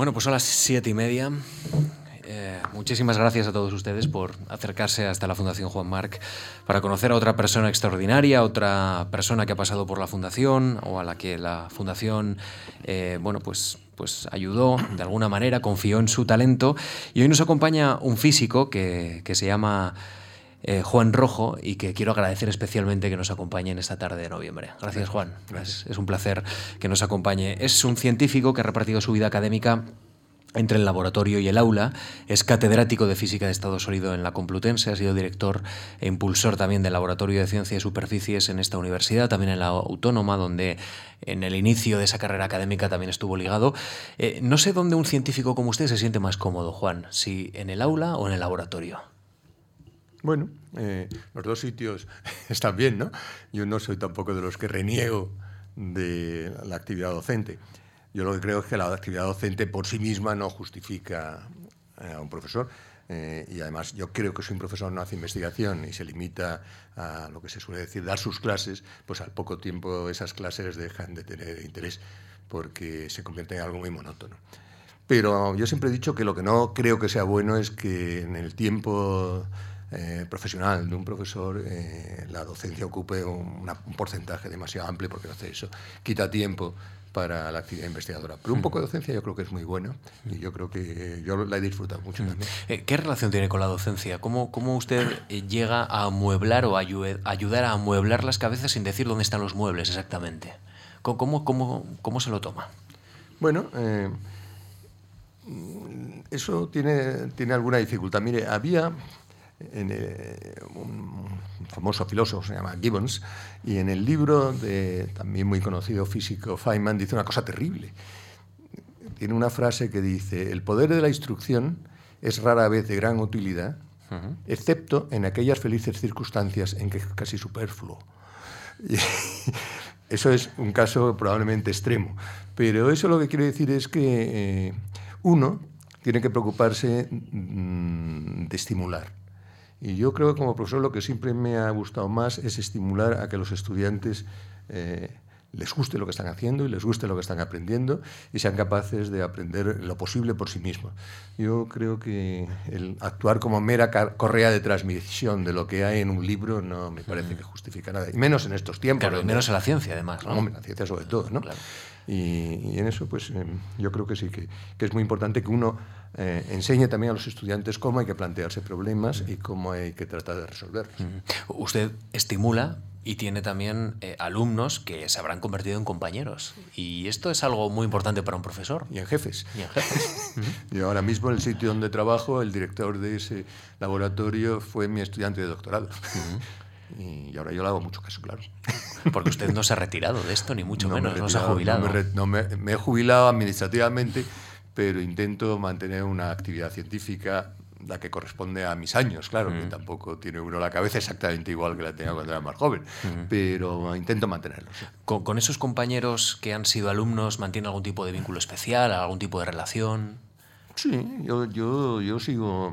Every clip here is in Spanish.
Bueno, pues son las siete y media. Eh, muchísimas gracias a todos ustedes por acercarse hasta la Fundación Juan Marc para conocer a otra persona extraordinaria, otra persona que ha pasado por la Fundación o a la que la Fundación, eh, bueno, pues, pues ayudó de alguna manera, confió en su talento. Y hoy nos acompaña un físico que, que se llama eh, Juan Rojo y que quiero agradecer especialmente que nos acompañe en esta tarde de noviembre. Gracias, Juan. Es, es, un placer que nos acompañe. Es un científico que ha repartido su vida académica entre el laboratorio y el aula, es catedrático de física de estado sólido en la Complutense, ha sido director e impulsor también del Laboratorio de Ciencia y Superficies en esta universidad, también en la Autónoma, donde en el inicio de esa carrera académica también estuvo ligado. Eh, no sé dónde un científico como usted se siente más cómodo, Juan, si en el aula o en el laboratorio. Bueno, eh, los dos sitios están bien, ¿no? Yo no soy tampoco de los que reniego de la actividad docente. Yo lo que creo es que la actividad docente por sí misma no justifica eh, a un profesor. Eh, y además yo creo que si un profesor no hace investigación y se limita a lo que se suele decir, dar sus clases, pues al poco tiempo esas clases dejan de tener interés porque se convierte en algo muy monótono. Pero yo siempre he dicho que lo que no creo que sea bueno es que en el tiempo eh, profesional de un profesor eh, la docencia ocupe un, una, un, porcentaje demasiado amplio porque hace eso, quita tiempo para la actividad investigadora. Pero un poco de docencia yo creo que es muy bueno y yo creo que yo la he disfrutado mucho también. Eh, ¿Qué relación tiene con la docencia? ¿Cómo, cómo usted llega a amueblar o a ayudar a amueblar las cabezas sin decir dónde están los muebles exactamente? ¿Cómo, cómo, cómo se lo toma? Bueno, eh, eso tiene, tiene alguna dificultad. Mire, había en un famoso filósofo se llama Gibbons, y en el libro de también muy conocido físico Feynman dice una cosa terrible. Tiene una frase que dice, el poder de la instrucción es rara vez de gran utilidad, uh -huh. excepto en aquellas felices circunstancias en que es casi superfluo. Y eso es un caso probablemente extremo, pero eso lo que quiere decir es que eh, uno tiene que preocuparse mmm, de estimular y yo creo que como profesor lo que siempre me ha gustado más es estimular a que los estudiantes eh, les guste lo que están haciendo y les guste lo que están aprendiendo y sean capaces de aprender lo posible por sí mismos. Yo creo que el actuar como mera correa de transmisión de lo que hay en un libro no me parece que justifica nada, y menos en estos tiempos. Claro, y menos en la ciencia además. ¿no? en la ciencia sobre todo, ¿no? Claro. Y, y, en eso, pues eh, yo creo que sí, que, que es muy importante que uno eh, enseñe también a los estudiantes cómo hay que plantearse problemas y cómo hay que tratar de resolverlos. Usted estimula y tiene también eh, alumnos que se habrán convertido en compañeros. Y esto es algo muy importante para un profesor. Y en jefes. Y en jefes. Yo ahora mismo en el sitio donde trabajo, el director de ese laboratorio fue mi estudiante de doctorado. Y ahora yo le hago mucho caso, claro. Porque usted no se ha retirado de esto, ni mucho no menos, me no se ha jubilado. No, me, no me, me, he jubilado administrativamente, pero intento mantener una actividad científica la que corresponde a mis años, claro, mm. que tampoco tiene uno la cabeza exactamente igual que la tenía cuando era más joven, mm. pero intento mantenerlo. Sí. ¿Con, ¿Con, esos compañeros que han sido alumnos mantiene algún tipo de vínculo especial, algún tipo de relación? Sí, yo, yo, yo sigo,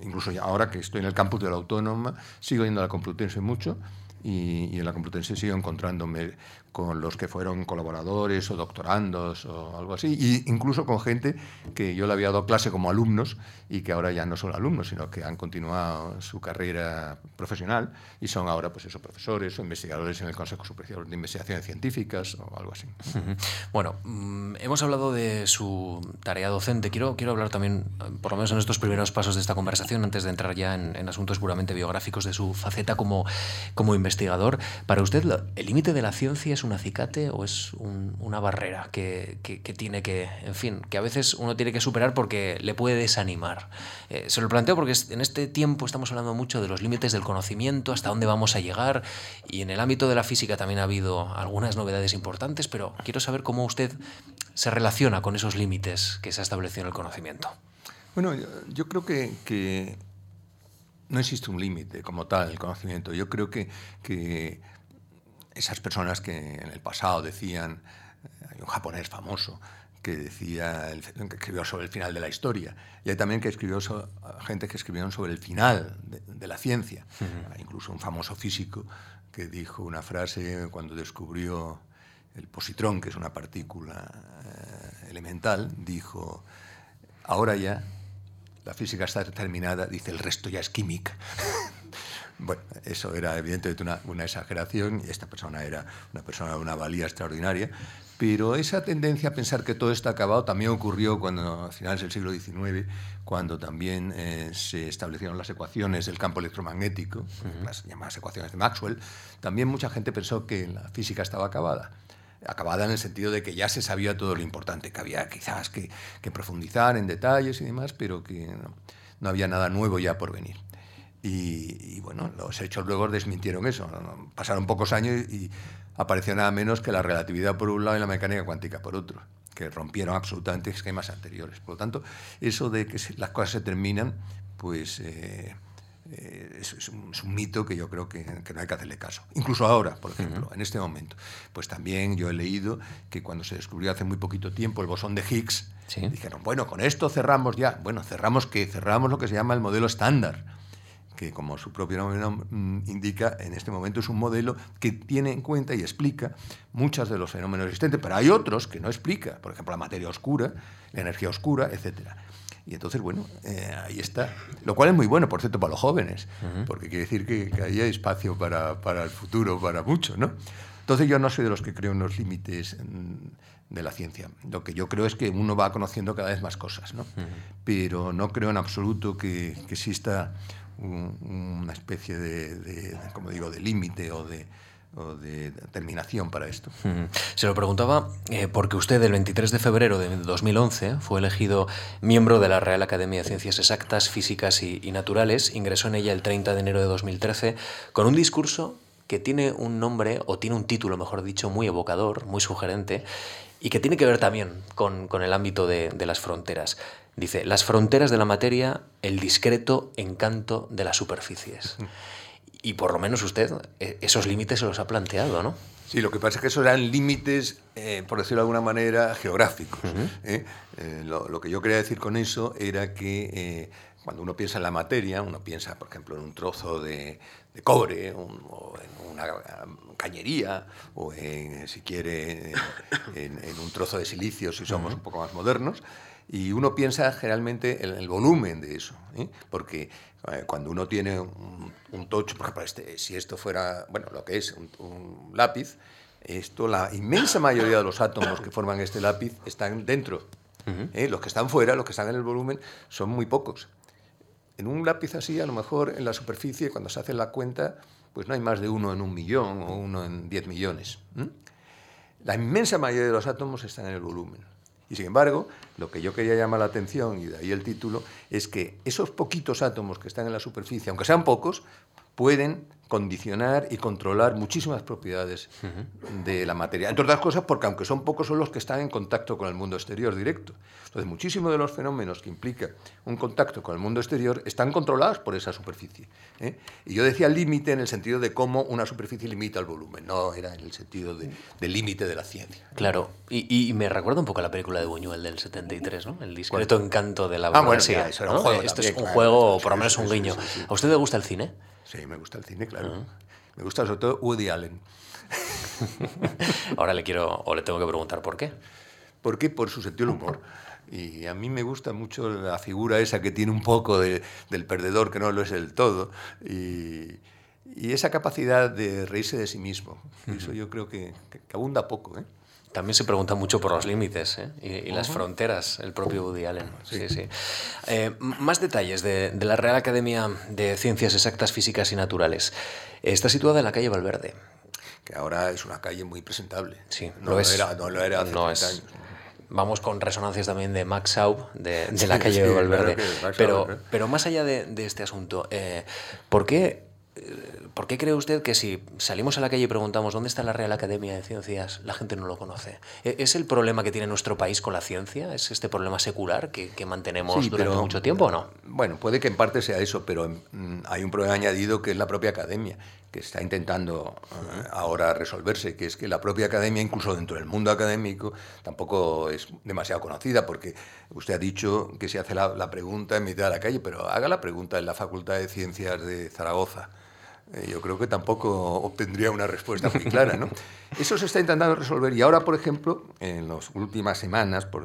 incluso ahora que estoy en el campus de la Autónoma, sigo yendo a la Complutense mucho y, y en la Complutense sigo encontrándome con los que fueron colaboradores o doctorandos o algo así, e incluso con gente que yo le había dado clase como alumnos y que ahora ya no son alumnos, sino que han continuado su carrera profesional y son ahora pues eso, profesores o investigadores en el Consejo Superior de Investigaciones Científicas o algo así. Bueno, mmm, hemos hablado de su tarea docente, quiero, quiero hablar también, por lo menos en estos primeros pasos de esta conversación, antes de entrar ya en, en asuntos puramente biográficos de su faceta como, como investigador. Para usted, ¿el límite de la ciencia es un acicate o es un, una barrera que, que, que, tiene que, en fin, que a veces uno tiene que superar porque le puede desanimar? Eh, se lo planteo porque en este tiempo estamos hablando mucho de los límites del conocimiento, hasta dónde vamos a llegar, y en el ámbito de la física también ha habido algunas novedades importantes, pero quiero saber cómo usted se relaciona con esos límites que se ha establecido en el conocimiento. Bueno, yo, creo que, que no existe un límite como tal el conocimiento. Yo creo que, que esas personas que en el pasado decían, eh, hay un japonés famoso que decía, que escribió sobre el final de la historia, y hay también que escribió so, gente que escribieron sobre el final de, de la ciencia, uh -huh. incluso un famoso físico que dijo una frase cuando descubrió el positrón, que es una partícula eh, elemental, dijo, ahora ya la física está determinada, dice, el resto ya es química. bueno, eso era evidentemente una, una, exageración y esta persona era una persona de una valía extraordinaria, pero esa tendencia a pensar que todo está acabado también ocurrió cuando, a finales del siglo XIX, cuando también eh, se establecieron las ecuaciones del campo electromagnético, las llamadas ecuaciones de Maxwell. También mucha gente pensó que la física estaba acabada acabada en el sentido de que ya se sabía todo lo importante, que había quizás que, profundizar en detalles y demás, pero que no, había nada nuevo ya por venir. Y, bueno, los hechos luego desmintieron eso. Pasaron pocos años y, apareció nada menos que la relatividad por un lado y la mecánica cuántica por otro, que rompieron absolutamente esquemas anteriores. Por lo tanto, eso de que las cosas se terminan, pues... Eh, eh, es, un, mito que yo creo que, no hay que hacerle caso. Incluso ahora, por ejemplo, en este momento. Pues también yo he leído que cuando se descubrió hace muy poquito tiempo el bosón de Higgs, dijeron, bueno, con esto cerramos ya. Bueno, cerramos que cerramos lo que se llama el modelo estándar que como su propio nombre mm, indica, en este momento es un modelo que tiene en cuenta y explica muchos de los fenómenos existentes, pero hay otros que no explica, por ejemplo, la materia oscura, la energía oscura, etcétera. Y entonces, bueno, eh, ahí está. Lo cual es muy bueno, por cierto, para los jóvenes, porque quiere decir que, que ahí hay espacio para, para, el futuro, para mucho, ¿no? Entonces yo no soy de los que creo en los límites mm, de la ciencia. Lo que yo creo es que uno va conociendo cada vez más cosas, ¿no? Pero no creo en absoluto que, que exista una especie de, como digo, de límite o de terminación para esto. Se lo preguntaba eh, porque usted el 23 de febrero de 2011 fue elegido miembro de la Real Academia de Ciencias Exactas, Físicas y, Naturales, ingresó en ella el 30 de enero de 2013 con un discurso que tiene un nombre, o tiene un título, mejor dicho, muy evocador, muy sugerente, y que tiene que ver también con, con el ámbito de las fronteras. Dice, las fronteras de la materia, el discreto encanto de las superficies. Y por lo menos usted eh, esos límites se los ha planteado, ¿no? Sí, lo que pasa es que esos eran límites, eh, por decirlo de alguna manera, geográficos. ¿eh? lo, que yo quería decir con eso era que cuando uno piensa en la materia, uno piensa, por ejemplo, en un trozo de, cobre, o en una cañería, o en, si quiere, en, en, un trozo de silicio, si somos un poco más modernos, y uno piensa generalmente en el volumen de eso, porque eh, cuando uno tiene un, tocho, por ejemplo, este, si esto fuera, bueno, lo que es un, lápiz, esto, la inmensa mayoría de los átomos que forman este lápiz están dentro. ¿eh? Los que están fuera, los que están en el volumen, son muy pocos. En un lápiz así, a lo mejor en la superficie, cuando se hace la cuenta, pues no hay más de uno en un millón o uno en diez millones. La inmensa mayoría de los átomos están en el volumen. Y sin embargo, lo que yo quería llamar la atención, y de ahí el título, es que esos poquitos átomos que están en la superficie, aunque sean pocos, pueden condicionar y controlar muchísimas propiedades de la materia. Entre otras cosas porque aunque son pocos son los que están en contacto con el mundo exterior directo. Entonces muchísimos de los fenómenos que implica un contacto con el mundo exterior están controlados por esa superficie. ¿eh? Y yo decía límite en el sentido de cómo una superficie limita el volumen, no era en el sentido de, límite de la ciencia. Claro, y, me recuerda un poco a la película de Buñuel del 73, ¿no? El discreto encanto de la Ah, bueno, sí, eso era un juego. Esto es un juego, por lo menos un guiño. ¿A usted le gusta el cine? Sí, me gusta el cine, claro. Me gusta sobre todo Woody Allen. Ahora le quiero o le tengo que preguntar por qué. ¿Por qué? Por su sentido del humor. Y a mí me gusta mucho la figura esa que tiene un poco de, del perdedor, que no lo es del todo, y, y, esa capacidad de reírse de sí mismo. Eso yo creo que, que abunda poco. ¿eh? También se pregunta mucho por los límites ¿eh? y, las fronteras, el propio Woody Allen. Sí, sí. Eh, más detalles de, la Real Academia de Ciencias Exactas, Físicas y Naturales. Está situada en la calle Valverde. Que ahora es una calle muy presentable. Sí, no lo, Era, no lo era hace no años. Vamos con resonancias también de Max Saub, de, la calle Valverde. pero, ¿eh? pero más allá de, este asunto, ¿por qué ¿Por qué cree usted que si salimos a la calle y preguntamos dónde está la Real Academia de Ciencias, la gente no lo conoce? ¿E-, ¿Es el problema que tiene nuestro país con la ciencia? ¿Es este problema secular que, mantenemos durante mucho tiempo o no? Bueno, puede que en parte sea eso, pero mm, hay un problema añadido que es la propia academia, que está intentando eh, ahora resolverse, que es que la propia academia, incluso dentro del mundo académico, tampoco es demasiado conocida, porque usted ha dicho que se hace la, la pregunta en mitad de la calle, pero haga la pregunta en la Facultad de Ciencias de Zaragoza eh, yo creo que tampoco obtendría una respuesta muy clara. ¿no? Eso se está intentando resolver y ahora, por ejemplo, en las últimas semanas, por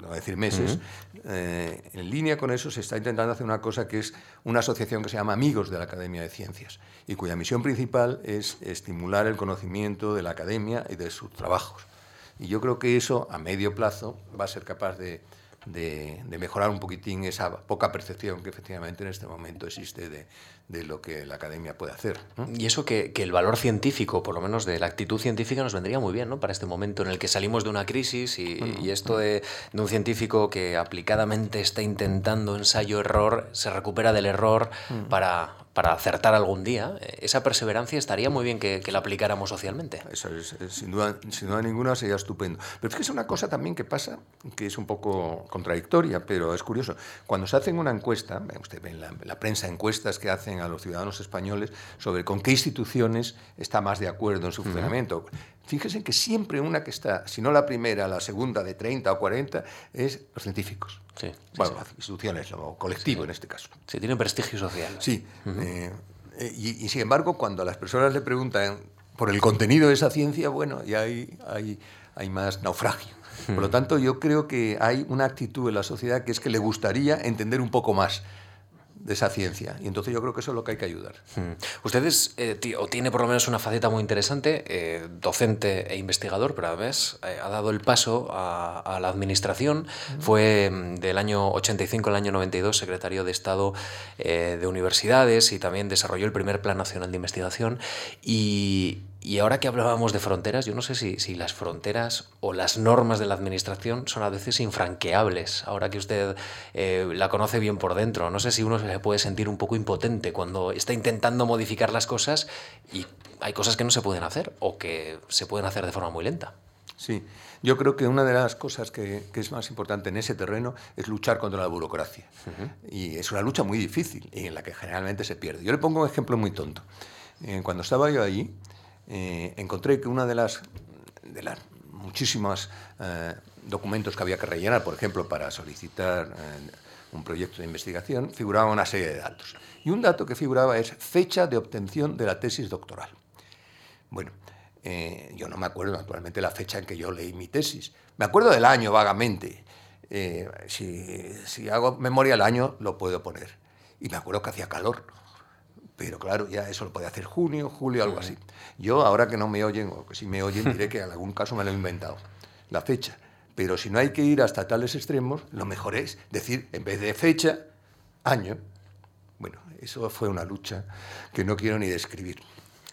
no decir meses, eh, en línea con eso se está intentando hacer una cosa que es una asociación que se llama Amigos de la Academia de Ciencias y cuya misión principal es estimular el conocimiento de la academia y de sus trabajos. Y yo creo que eso, a medio plazo, va a ser capaz de de, mejorar un poquitín esa poca percepción que efectivamente en este momento existe de, de lo que la academia puede hacer. Y eso que, que, el valor científico, por lo menos de la actitud científica, nos vendría muy bien ¿no? para este momento en el que salimos de una crisis y, y esto de, de, un científico que aplicadamente está intentando ensayo-error, se recupera del error para para acertar algún día, eh, esa perseverancia estaría muy bien que, que la aplicáramos socialmente. Eso es, sin, duda, sin duda ninguna sería estupendo. Pero es que es una cosa también que pasa, que es un poco contradictoria, pero es curioso. Cuando se hace una encuesta, usted ve en la, la prensa encuestas que hacen a los ciudadanos españoles sobre con qué instituciones está más de acuerdo en su funcionamiento. Uh -huh. Fíjense que siempre una que está, si no la primera, la segunda de 30 o 40, es los científicos. Sí, bueno, sí. las instituciones, lo colectivo en este caso. Sí, tiene prestigio social. Sí, eh, eh, y, y sin embargo, cuando a las personas le preguntan por el contenido de esa ciencia, bueno, ya hay, hay, hay más naufragio. Por lo tanto, yo creo que hay una actitud en la sociedad que es que le gustaría entender un poco más de esa ciencia. Y entonces yo creo que eso es lo que hay que ayudar. Hmm. Ustedes, eh, tiene por lo menos una faceta muy interesante, eh, docente e investigador, pero a veces eh, ha dado el paso a, a la administración. Fue mm, del año 85 al año 92 secretario de Estado eh, de Universidades y también desarrolló el primer Plan Nacional de Investigación. Y, y ahora que hablábamos de fronteras, yo no sé si, si, las fronteras o las normas de la administración son a veces infranqueables. Ahora que usted eh, la conoce bien por dentro, no sé si uno se puede sentir un poco impotente cuando está intentando modificar las cosas y hay cosas que no se pueden hacer o que se pueden hacer de forma muy lenta. Sí, yo creo que una de las cosas que, que es más importante en ese terreno es luchar contra la burocracia. Uh -huh. Y es una lucha muy difícil y en la que generalmente se pierde. Yo le pongo un ejemplo muy tonto. Eh, cuando estaba yo allí, eh, encontré que una de las, de las muchísimas eh, documentos que había que rellenar, por ejemplo, para solicitar eh, un proyecto de investigación, figuraba una serie de datos. Y un dato que figuraba es fecha de obtención de la tesis doctoral. Bueno, eh, yo no me acuerdo actualmente la fecha en que yo leí mi tesis. Me acuerdo del año vagamente. Eh, si, si hago memoria del año, lo puedo poner. Y me acuerdo que hacía calor pero claro, ya eso lo puede hacer junio, julio, algo así. Yo, ahora que no me oyen, o que si me oyen, diré que en algún caso me lo he inventado, la fecha. Pero si no hay que ir hasta tales extremos, lo mejor es decir, en vez de fecha, año. Bueno, eso fue una lucha que no quiero ni describir.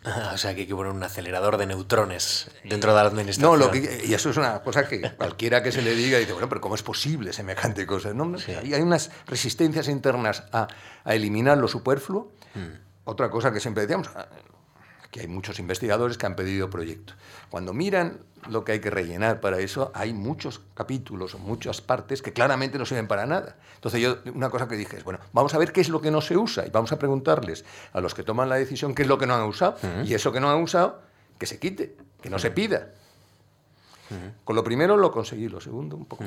Ah, o sea, que hay que poner un acelerador de neutrones dentro de la administración. No, lo que, y eso es una cosa que cualquiera que se le diga dice, bueno, pero ¿cómo es posible semejante cosa? No, no sí. hay, hay, unas resistencias internas a, a eliminar lo superfluo. Hmm. Otra cosa que siempre decíamos, ah, que hay muchos investigadores que han pedido proyectos. Cuando miran lo que hay que rellenar para eso, hay muchos capítulos o muchas partes que claramente no sirven para nada. Entonces yo, una cosa que dije es, bueno, vamos a ver qué es lo que no se usa y vamos a preguntarles a los que toman la decisión qué es lo que no han usado uh -huh. y eso que no han usado, que se quite, que no uh -huh. Con lo primero lo conseguí, lo segundo un poco.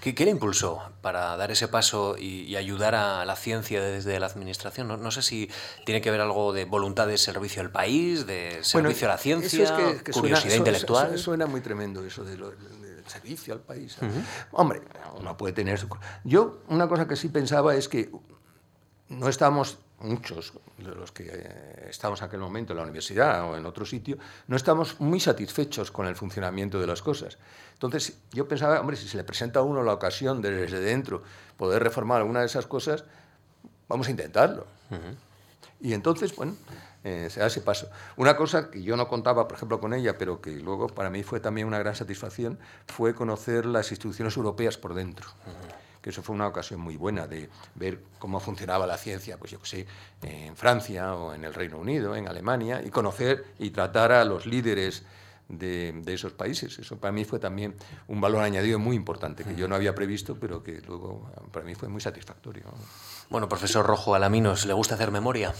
¿Qué, qué le impulsó para dar ese paso y, y, ayudar a la ciencia desde la administración? No, no, sé si tiene que ver algo de voluntad de servicio al país, de servicio bueno, a la ciencia, es que, que curiosidad suena, intelectual. Suena, suena, muy tremendo eso de lo, del servicio al país. Uh -huh. Hombre, uno puede tener su... Yo una cosa que sí pensaba es que no estamos muchos de los que eh, estamos en aquel momento en la universidad o en otro sitio, no estamos muy satisfechos con el funcionamiento de las cosas. Entonces, yo pensaba, hombre, si se le presenta a uno la ocasión de desde dentro poder reformar alguna de esas cosas, vamos a intentarlo. Uh -huh. Y entonces, bueno, eh, se da ese paso. Una cosa que yo no contaba, por ejemplo, con ella, pero que luego para mí fue también una gran satisfacción, fue conocer las instituciones europeas por dentro. Uh -huh que eso fue una ocasión muy buena de ver cómo funcionaba la ciencia, pues yo que sé, en Francia o en el Reino Unido, en Alemania, y conocer y tratar a los líderes de, de, esos países. Eso para mí fue también un valor añadido muy importante, que yo no había previsto, pero que luego para mí fue muy satisfactorio. Bueno, profesor Rojo Alaminos, ¿le gusta hacer memoria?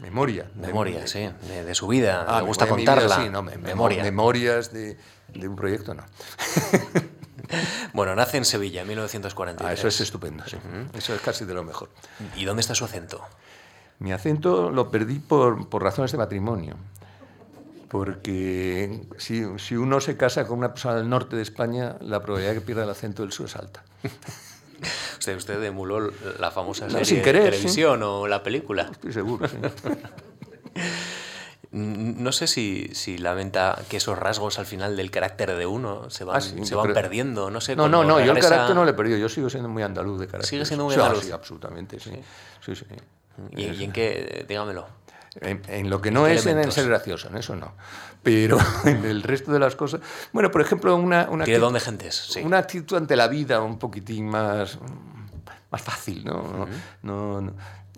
Memoria. Memoria, de, sí, de, de, su vida. Ah, ¿Le gusta contarla? Vida, sí, no, me, memoria. Memorias de, de un proyecto, no. Bueno, nace en Sevilla en 1943. Ah, eso es estupendo, sí. Uh -huh. Eso es casi de lo mejor. ¿Y dónde está su acento? Mi acento lo perdí por, por razones de matrimonio. Porque si, si, uno se casa con una persona del norte de España, la probabilidad de que pierda el acento del sur es alta. Usted, usted emuló la famosa serie sin querer, de televisión o la película. Estoy seguro, sí. No sé si, si, lamenta que esos rasgos al final del carácter de uno se van, ah, se van perdiendo. No, sé, no, no, no yo el carácter no le he perdido. Yo sigo siendo muy andaluz de carácter. ¿Sigue siendo muy andaluz? Sí, absolutamente, sí. sí. sí, ¿Y, ¿Y, en qué? Dígamelo. En, lo que no es en el ser gracioso, en eso no. Pero en el resto de las cosas. Bueno, por ejemplo, una. una ¿Tiene dónde gentes? Sí. Una actitud ante la vida un poquitín más, más fácil, ¿no? no, no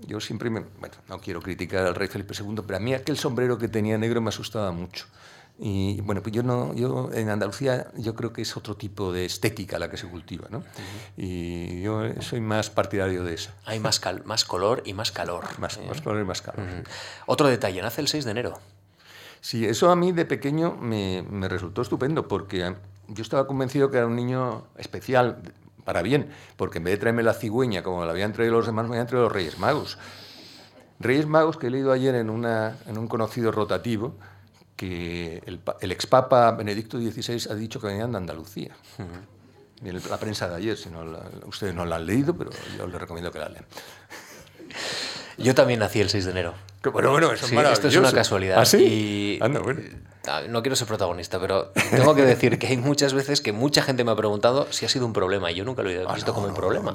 yo siempre me, bueno, no quiero criticar al rey Felipe II, pero a mí aquel sombrero que tenía negro me asustaba mucho. Y bueno, pues yo no, yo en Andalucía yo creo que es otro tipo de estética la que se cultiva, ¿no? Y yo soy más partidario de eso. Hay más, cal, más color y más calor. Más, más color y más calor. Otro detalle, nace el 6 de enero. Sí, eso a mí de pequeño me, me resultó estupendo porque yo estaba convencido que era un niño especial, para bien, porque en vez de traerme la cigüeña como la habían traído los demás, me habían traído los Reyes Magos. Reyes Magos que he leído ayer en, una, en un conocido rotativo, que el, el expapa Benedicto XVI ha dicho que venían de Andalucía. La prensa de ayer, si no ustedes no la han leído, pero yo les recomiendo que la lean. Yo también nací el 6 de enero. bueno, bueno, eso es Esto es una casualidad. ¿Ah, sí? Anda, bueno. Ah, no quiero ser protagonista, pero tengo que decir que hay muchas veces que mucha gente me ha preguntado si ha sido un problema y yo nunca lo he ah, visto como un problema.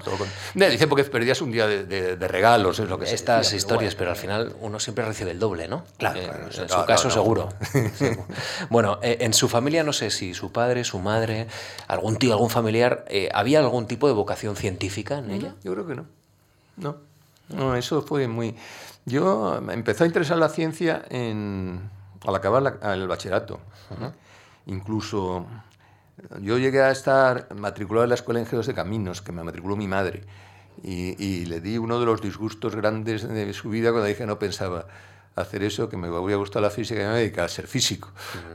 No, dice porque perdías un día de, regalos, es lo que Estas historias, pero, al final uno siempre recibe el doble, ¿no? Claro. Eh, en su caso, seguro. bueno, eh, en su familia, no sé si su padre, su madre, algún tío, algún familiar, eh, ¿había algún tipo de vocación científica en ella? Yo creo que no. No. No, eso fue muy. Yo me empezó a interesar la ciencia en al acabar el bachillerato. Incluso yo llegué a estar matriculado en la Escuela de Ingenieros de Caminos, que me matriculó mi madre, y, le di uno de los disgustos grandes de su vida cuando dije no pensaba hacer eso, que me hubiera gustado la física y me dedicaba a ser físico.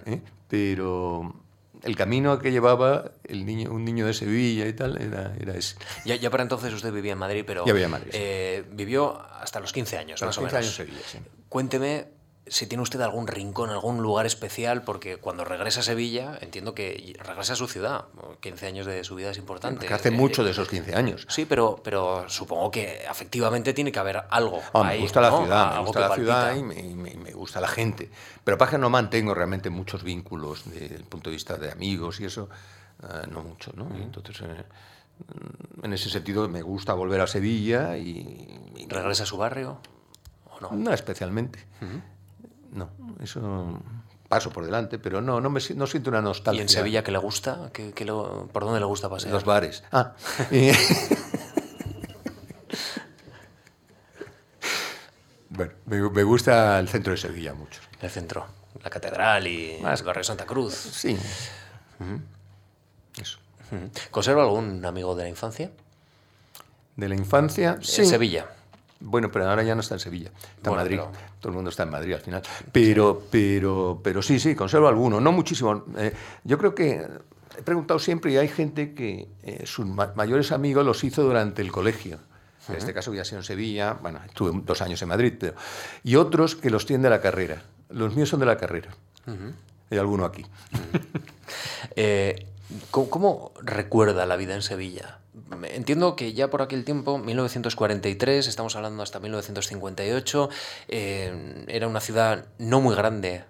¿eh? Pero el camino que llevaba el niño, un niño de Sevilla y tal era, era ese. Ya, ya para entonces usted vivía en Madrid, pero ya vivía en Madrid, eh, vivió hasta los 15 años, más los 15 o menos. años Sevilla, sí. Cuénteme si tiene usted algún rincón, algún lugar especial, porque cuando regresa a Sevilla, entiendo que regresa a su ciudad. 15 años de su vida es importante. Que hace mucho de esos 15 años. Sí, pero, pero supongo que efectivamente tiene que haber algo. Ah, me gusta la ciudad, me gusta la ciudad y me, gusta la gente. Pero para que no mantengo realmente muchos vínculos desde el punto de vista de amigos y eso, eh, no mucho. ¿no? entonces, eh, en ese sentido, me gusta volver a Sevilla y. ¿Regresa a su barrio? ¿O no? No especialmente. No, eso paso por delante, pero no, no, me, no siento una nostalgia. ¿Y en Sevilla qué le gusta? ¿Qué, lo, ¿Por dónde le gusta pasear? Los bares. Ah. bueno, me, gusta el centro de Sevilla mucho. El centro, la catedral y Más, el barrio Santa Cruz. Sí. Eso. ¿Conserva algún amigo de la infancia? De la infancia, sí. En Sevilla. Bueno, pero ahora ya no está en Sevilla, está en Madrid. Todo el mundo está en Madrid al final. Pero, pero, pero sí, sí, conservo alguno, no muchísimo. Eh, yo creo que he preguntado siempre y hay gente que eh, sus mayores amigos los hizo durante el colegio. En este caso ya sido en Sevilla, bueno, estuve dos años en Madrid, pero, y otros que los tienen de la carrera. Los míos son de la carrera. Hay alguno aquí. Eh, ¿Cómo recuerda la vida en Sevilla? Entiendo que ya por aquel tiempo, 1943, estamos hablando hasta 1958, eh, era una ciudad no muy grande,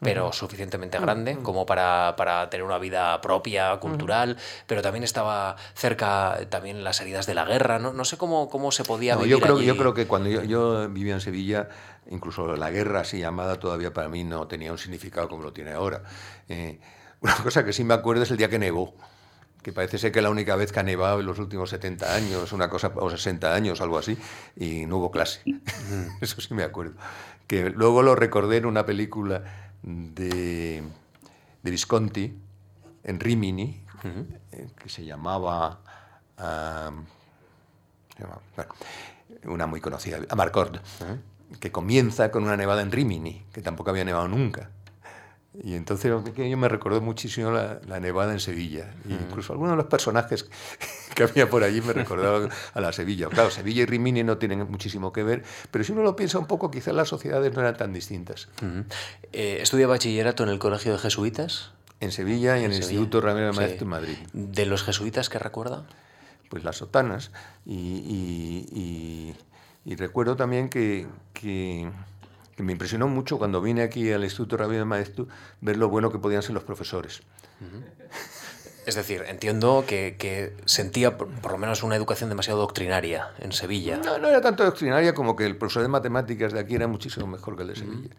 pero suficientemente grande como para, para, tener una vida propia, cultural, pero también estaba cerca también las heridas de la guerra, no, no sé cómo, cómo se podía vivir yo creo, allí. Yo creo que cuando yo, yo, vivía en Sevilla, incluso la guerra así llamada todavía para mí no tenía un significado como lo tiene ahora. Eh, una cosa que sí me acuerdo es el día que nevó que parece ser que la única vez que ha nevado en los últimos 70 años, una cosa, o 60 años, algo así, y no hubo clase. Eso sí me acuerdo. Que luego lo recordé en una película de, de Visconti, en Rimini, eh, que se llamaba, una muy conocida, Amarcord, que comienza con una nevada en Rimini, que tampoco había nevado nunca. Y entonces pequeño me recordó muchísimo la, nevada en Sevilla. incluso algunos de los personajes que había por allí me recordaban a la Sevilla. Claro, Sevilla y Rimini no tienen muchísimo que ver, pero si uno lo piensa un poco, quizás las sociedades no eran tan distintas. Eh, ¿Estudia bachillerato en el Colegio de Jesuitas? En Sevilla y en, el Instituto Ramiro de Maestro en Madrid. ¿De los jesuitas qué recuerda? Pues las sotanas. Y, recuerdo también que que me impresionó mucho cuando vine aquí al Instituto Rabino de Maestro ver lo bueno que podían ser los profesores. Es decir, entiendo que, sentía por, lo menos una educación demasiado doctrinaria en Sevilla. No, no era tanto doctrinaria como que el profesor de matemáticas de aquí era muchísimo mejor que el de Sevilla.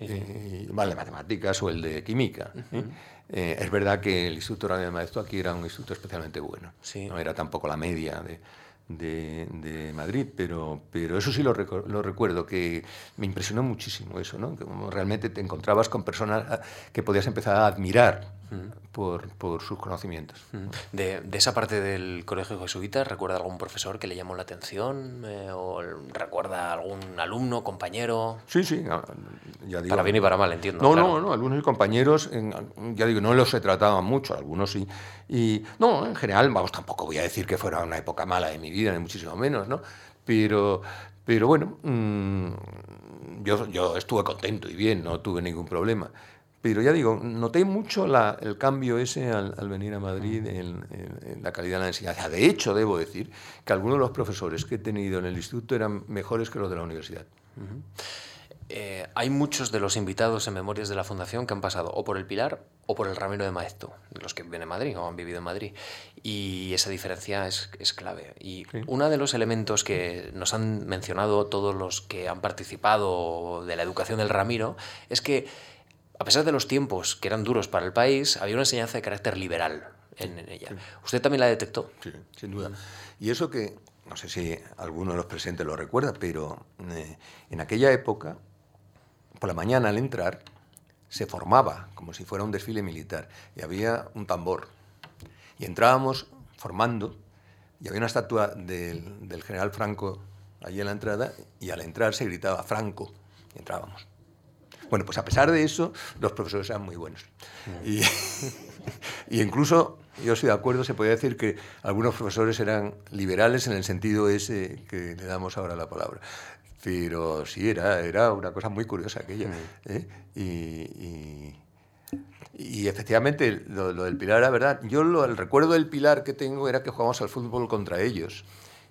Eh, el de matemáticas o el de química. ¿eh? Eh, es verdad que el Instituto Rabino de Maestro aquí era un instituto especialmente bueno. No era tampoco la media de de, Madrid, pero, pero eso sí lo, lo, recuerdo, que me impresionó muchísimo eso, ¿no? que realmente te encontrabas con personas que podías empezar a admirar por, por, sus conocimientos. De, de, esa parte del colegio jesuita, ¿recuerda algún profesor que le llamó la atención? Eh, ¿O recuerda algún alumno, compañero? Sí, sí. Ya digo, para bien y para mal, entiendo. No, no, no, algunos compañeros, ya digo, no los he tratado mucho, algunos sí. Y no, en general, vamos, tampoco voy a decir que fuera una época mala de mi vida, ni muchísimo menos, ¿no? Pero, pero bueno, mm, yo, yo estuve contento y bien, no tuve ningún problema. Pero ya digo, noté mucho el cambio ese al, venir a Madrid en, la calidad de la enseñanza. De hecho, debo decir que algunos de los profesores que he tenido en el instituto eran mejores que los de la universidad. Eh, hay muchos de los invitados en Memorias de la Fundación que han pasado o por el Pilar o por el Ramiro de Maeztu, los que viven en Madrid o han vivido en Madrid. Y esa diferencia es, clave. Y uno de los elementos que nos han mencionado todos los que han participado de la educación del Ramiro es que a pesar de los tiempos que eran duros para el país, había una enseñanza de carácter liberal en, ella. ¿Usted también la detectó? Sí, sin duda. Y eso que, no sé si alguno de los presentes lo recuerda, pero eh, en aquella época, por la mañana al entrar, se formaba como si fuera un desfile militar y había un tambor. Y entrábamos formando y había una estatua del, del general Franco allí en la entrada y al entrar se gritaba Franco y entrábamos. Bueno, pues a pesar de eso, los profesores eran muy buenos. Y, incluso, yo estoy de acuerdo, se podría decir que algunos profesores eran liberales en el sentido ese que le damos ahora la palabra. Pero sí, era, era una cosa muy curiosa aquella. ¿eh? Y, y, efectivamente, lo, del Pilar era verdad. Yo el recuerdo del Pilar que tengo era que jugábamos al fútbol contra ellos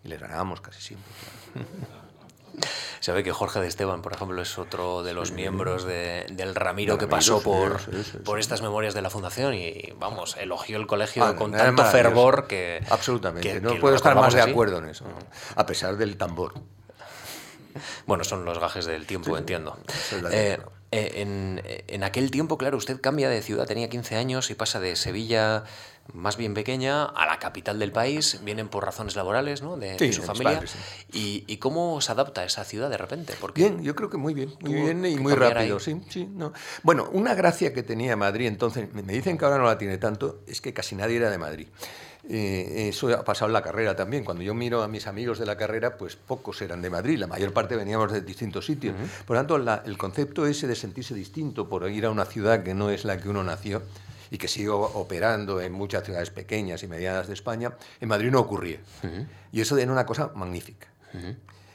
y les ganábamos casi siempre. Sabe que Jorge de Esteban, por ejemplo, es otro de los miembros del Ramiro que pasó por, por estas memorias de la Fundación y, vamos, elogió el colegio ah, con tanto fervor que... Absolutamente, no puedo estar más de acuerdo en eso, a pesar del tambor. Bueno, son los gajes del tiempo, entiendo. Eh, eh, en, en, aquel tiempo, claro, usted cambia de ciudad, tenía 15 años y pasa de Sevilla más bien pequeña a la capital del país, vienen por razones laborales ¿no? de, su familia. y, cómo se adapta a esa ciudad de repente? Porque bien, yo creo que muy bien, muy bien y muy rápido. Sí, sí, no. Bueno, una gracia que tenía Madrid entonces, me dicen que ahora no la tiene tanto, es que casi nadie era de Madrid. Eh, eso ha pasado en la carrera también. Cuando yo miro a mis amigos de la carrera, pues pocos eran de Madrid, la mayor parte veníamos de distintos sitios. Por lo tanto, el concepto ese de sentirse distinto por ir a una ciudad que no es la que uno nació, y que sigue operando en muchas ciudades pequeñas y medianas de España, en Madrid no ocurría. Y eso era una cosa magnífica.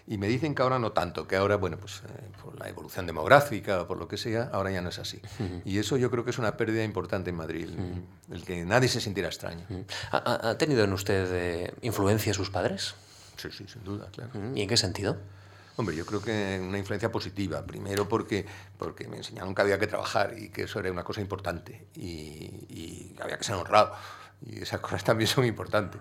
Y me dicen que ahora no tanto, que ahora, bueno, pues eh, por la evolución demográfica o por lo que sea, ahora ya no es así. Y eso yo creo que es una pérdida importante en Madrid, el, que nadie se sintiera extraño. ¿Ha, tenido en usted eh, influencia sus padres? Sí, sí, sin duda, claro. ¿Y en qué sentido? Hombre, yo creo que una influencia positiva. Primero porque, porque me enseñaron que había que trabajar y que eso era una cosa importante y, había que ser honrado. Y esas cosas también son importantes.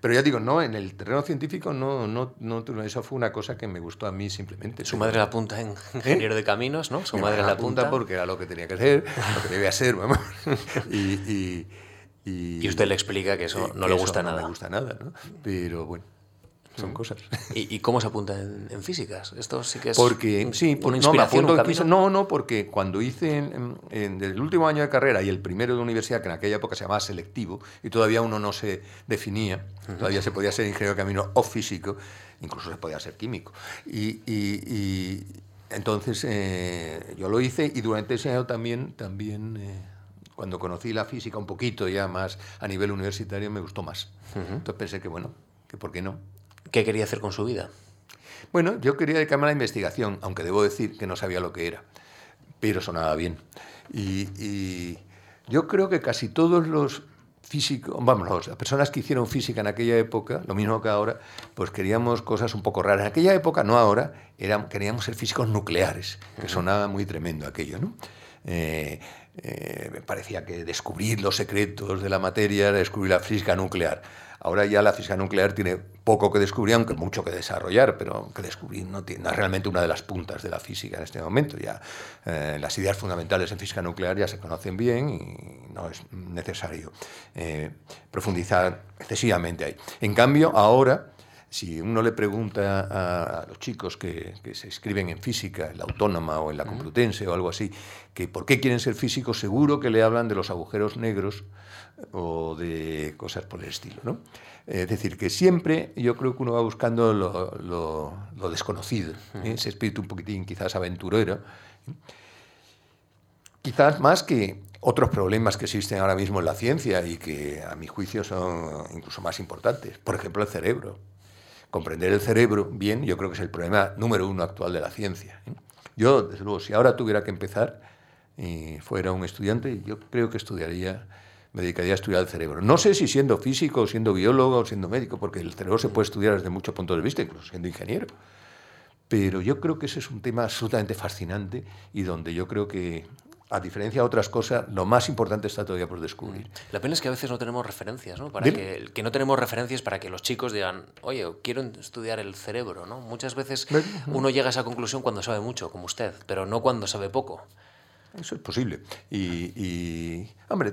pero ya digo, no, en el terreno científico no, no, no, eso fue una cosa que me gustó a mí simplemente. Su madre la apunta en ingeniero de caminos, ¿no? Su madre la apunta porque era lo que tenía que ser, lo que debía ser, vamos. y, y, usted le explica que eso no le gusta nada. No le gusta nada, ¿no? Pero bueno son cosas. ¿Y, cómo se apunta en, físicas? Esto sí que es porque, sí, por, no, me apunto no, no, porque cuando hice en, el último año de carrera y el primero de universidad, que en aquella época se llamaba selectivo, y todavía uno no se definía, todavía se podía ser ingeniero de camino o físico, incluso se podía ser químico. Y, entonces eh, yo lo hice y durante ese año también, también eh, cuando conocí la física un poquito ya más a nivel universitario, me gustó más. Entonces pensé que bueno, que por qué no. ¿Qué quería hacer con su vida? Bueno, yo quería dedicarme a la investigación, aunque debo decir que no sabía lo que era, pero sonaba bien. Y, yo creo que casi todos los físicos, vamos, las personas que hicieron física en aquella época, lo mismo que ahora, pues queríamos cosas un poco raras. En aquella época, no ahora, era, queríamos ser físicos nucleares, que sonaba muy tremendo aquello, ¿no? Eh, eh, me parecía que descubrir los secretos de la materia era descubrir la física nuclear. Ahora ya la física nuclear tiene poco que descubrir, aunque mucho que desarrollar, pero que descubrir no, tiene, es realmente una de las puntas de la física en este momento. Ya eh, las ideas fundamentales en física nuclear ya se conocen bien y no es necesario eh, profundizar excesivamente ahí. En cambio, ahora si uno le pregunta a, los chicos que, se escriben en física, en la autónoma o en la complutense o algo así, que por qué quieren ser físicos, seguro que le hablan de los agujeros negros o de cosas por el estilo. ¿no? Es decir, que siempre yo creo que uno va buscando lo, desconocido, ¿eh? ese espíritu un poquitín quizás aventurero. Quizás más que otros problemas que existen ahora mismo en la ciencia y que a mi juicio son incluso más importantes. Por ejemplo, el cerebro comprender el cerebro bien, yo creo que es el problema número uno actual de la ciencia. ¿eh? Yo, desde luego, si ahora tuviera que empezar y fuera un estudiante, yo creo que estudiaría, me dedicaría a estudiar el cerebro. No sé si siendo físico, siendo biólogo, o siendo médico, porque el cerebro se puede estudiar desde muchos puntos de vista, incluso siendo ingeniero. Pero yo creo que ese es un tema absolutamente fascinante y donde yo creo que a diferencia de otras cosas, lo más importante está todavía por descubrir. La pena es que a veces no tenemos referencias, ¿no? Para que, que, no tenemos referencias para que los chicos digan, oye, quiero estudiar el cerebro, ¿no? Muchas veces uno llega a esa conclusión cuando sabe mucho, como usted, pero no cuando sabe poco. Eso es posible. Y, hombre,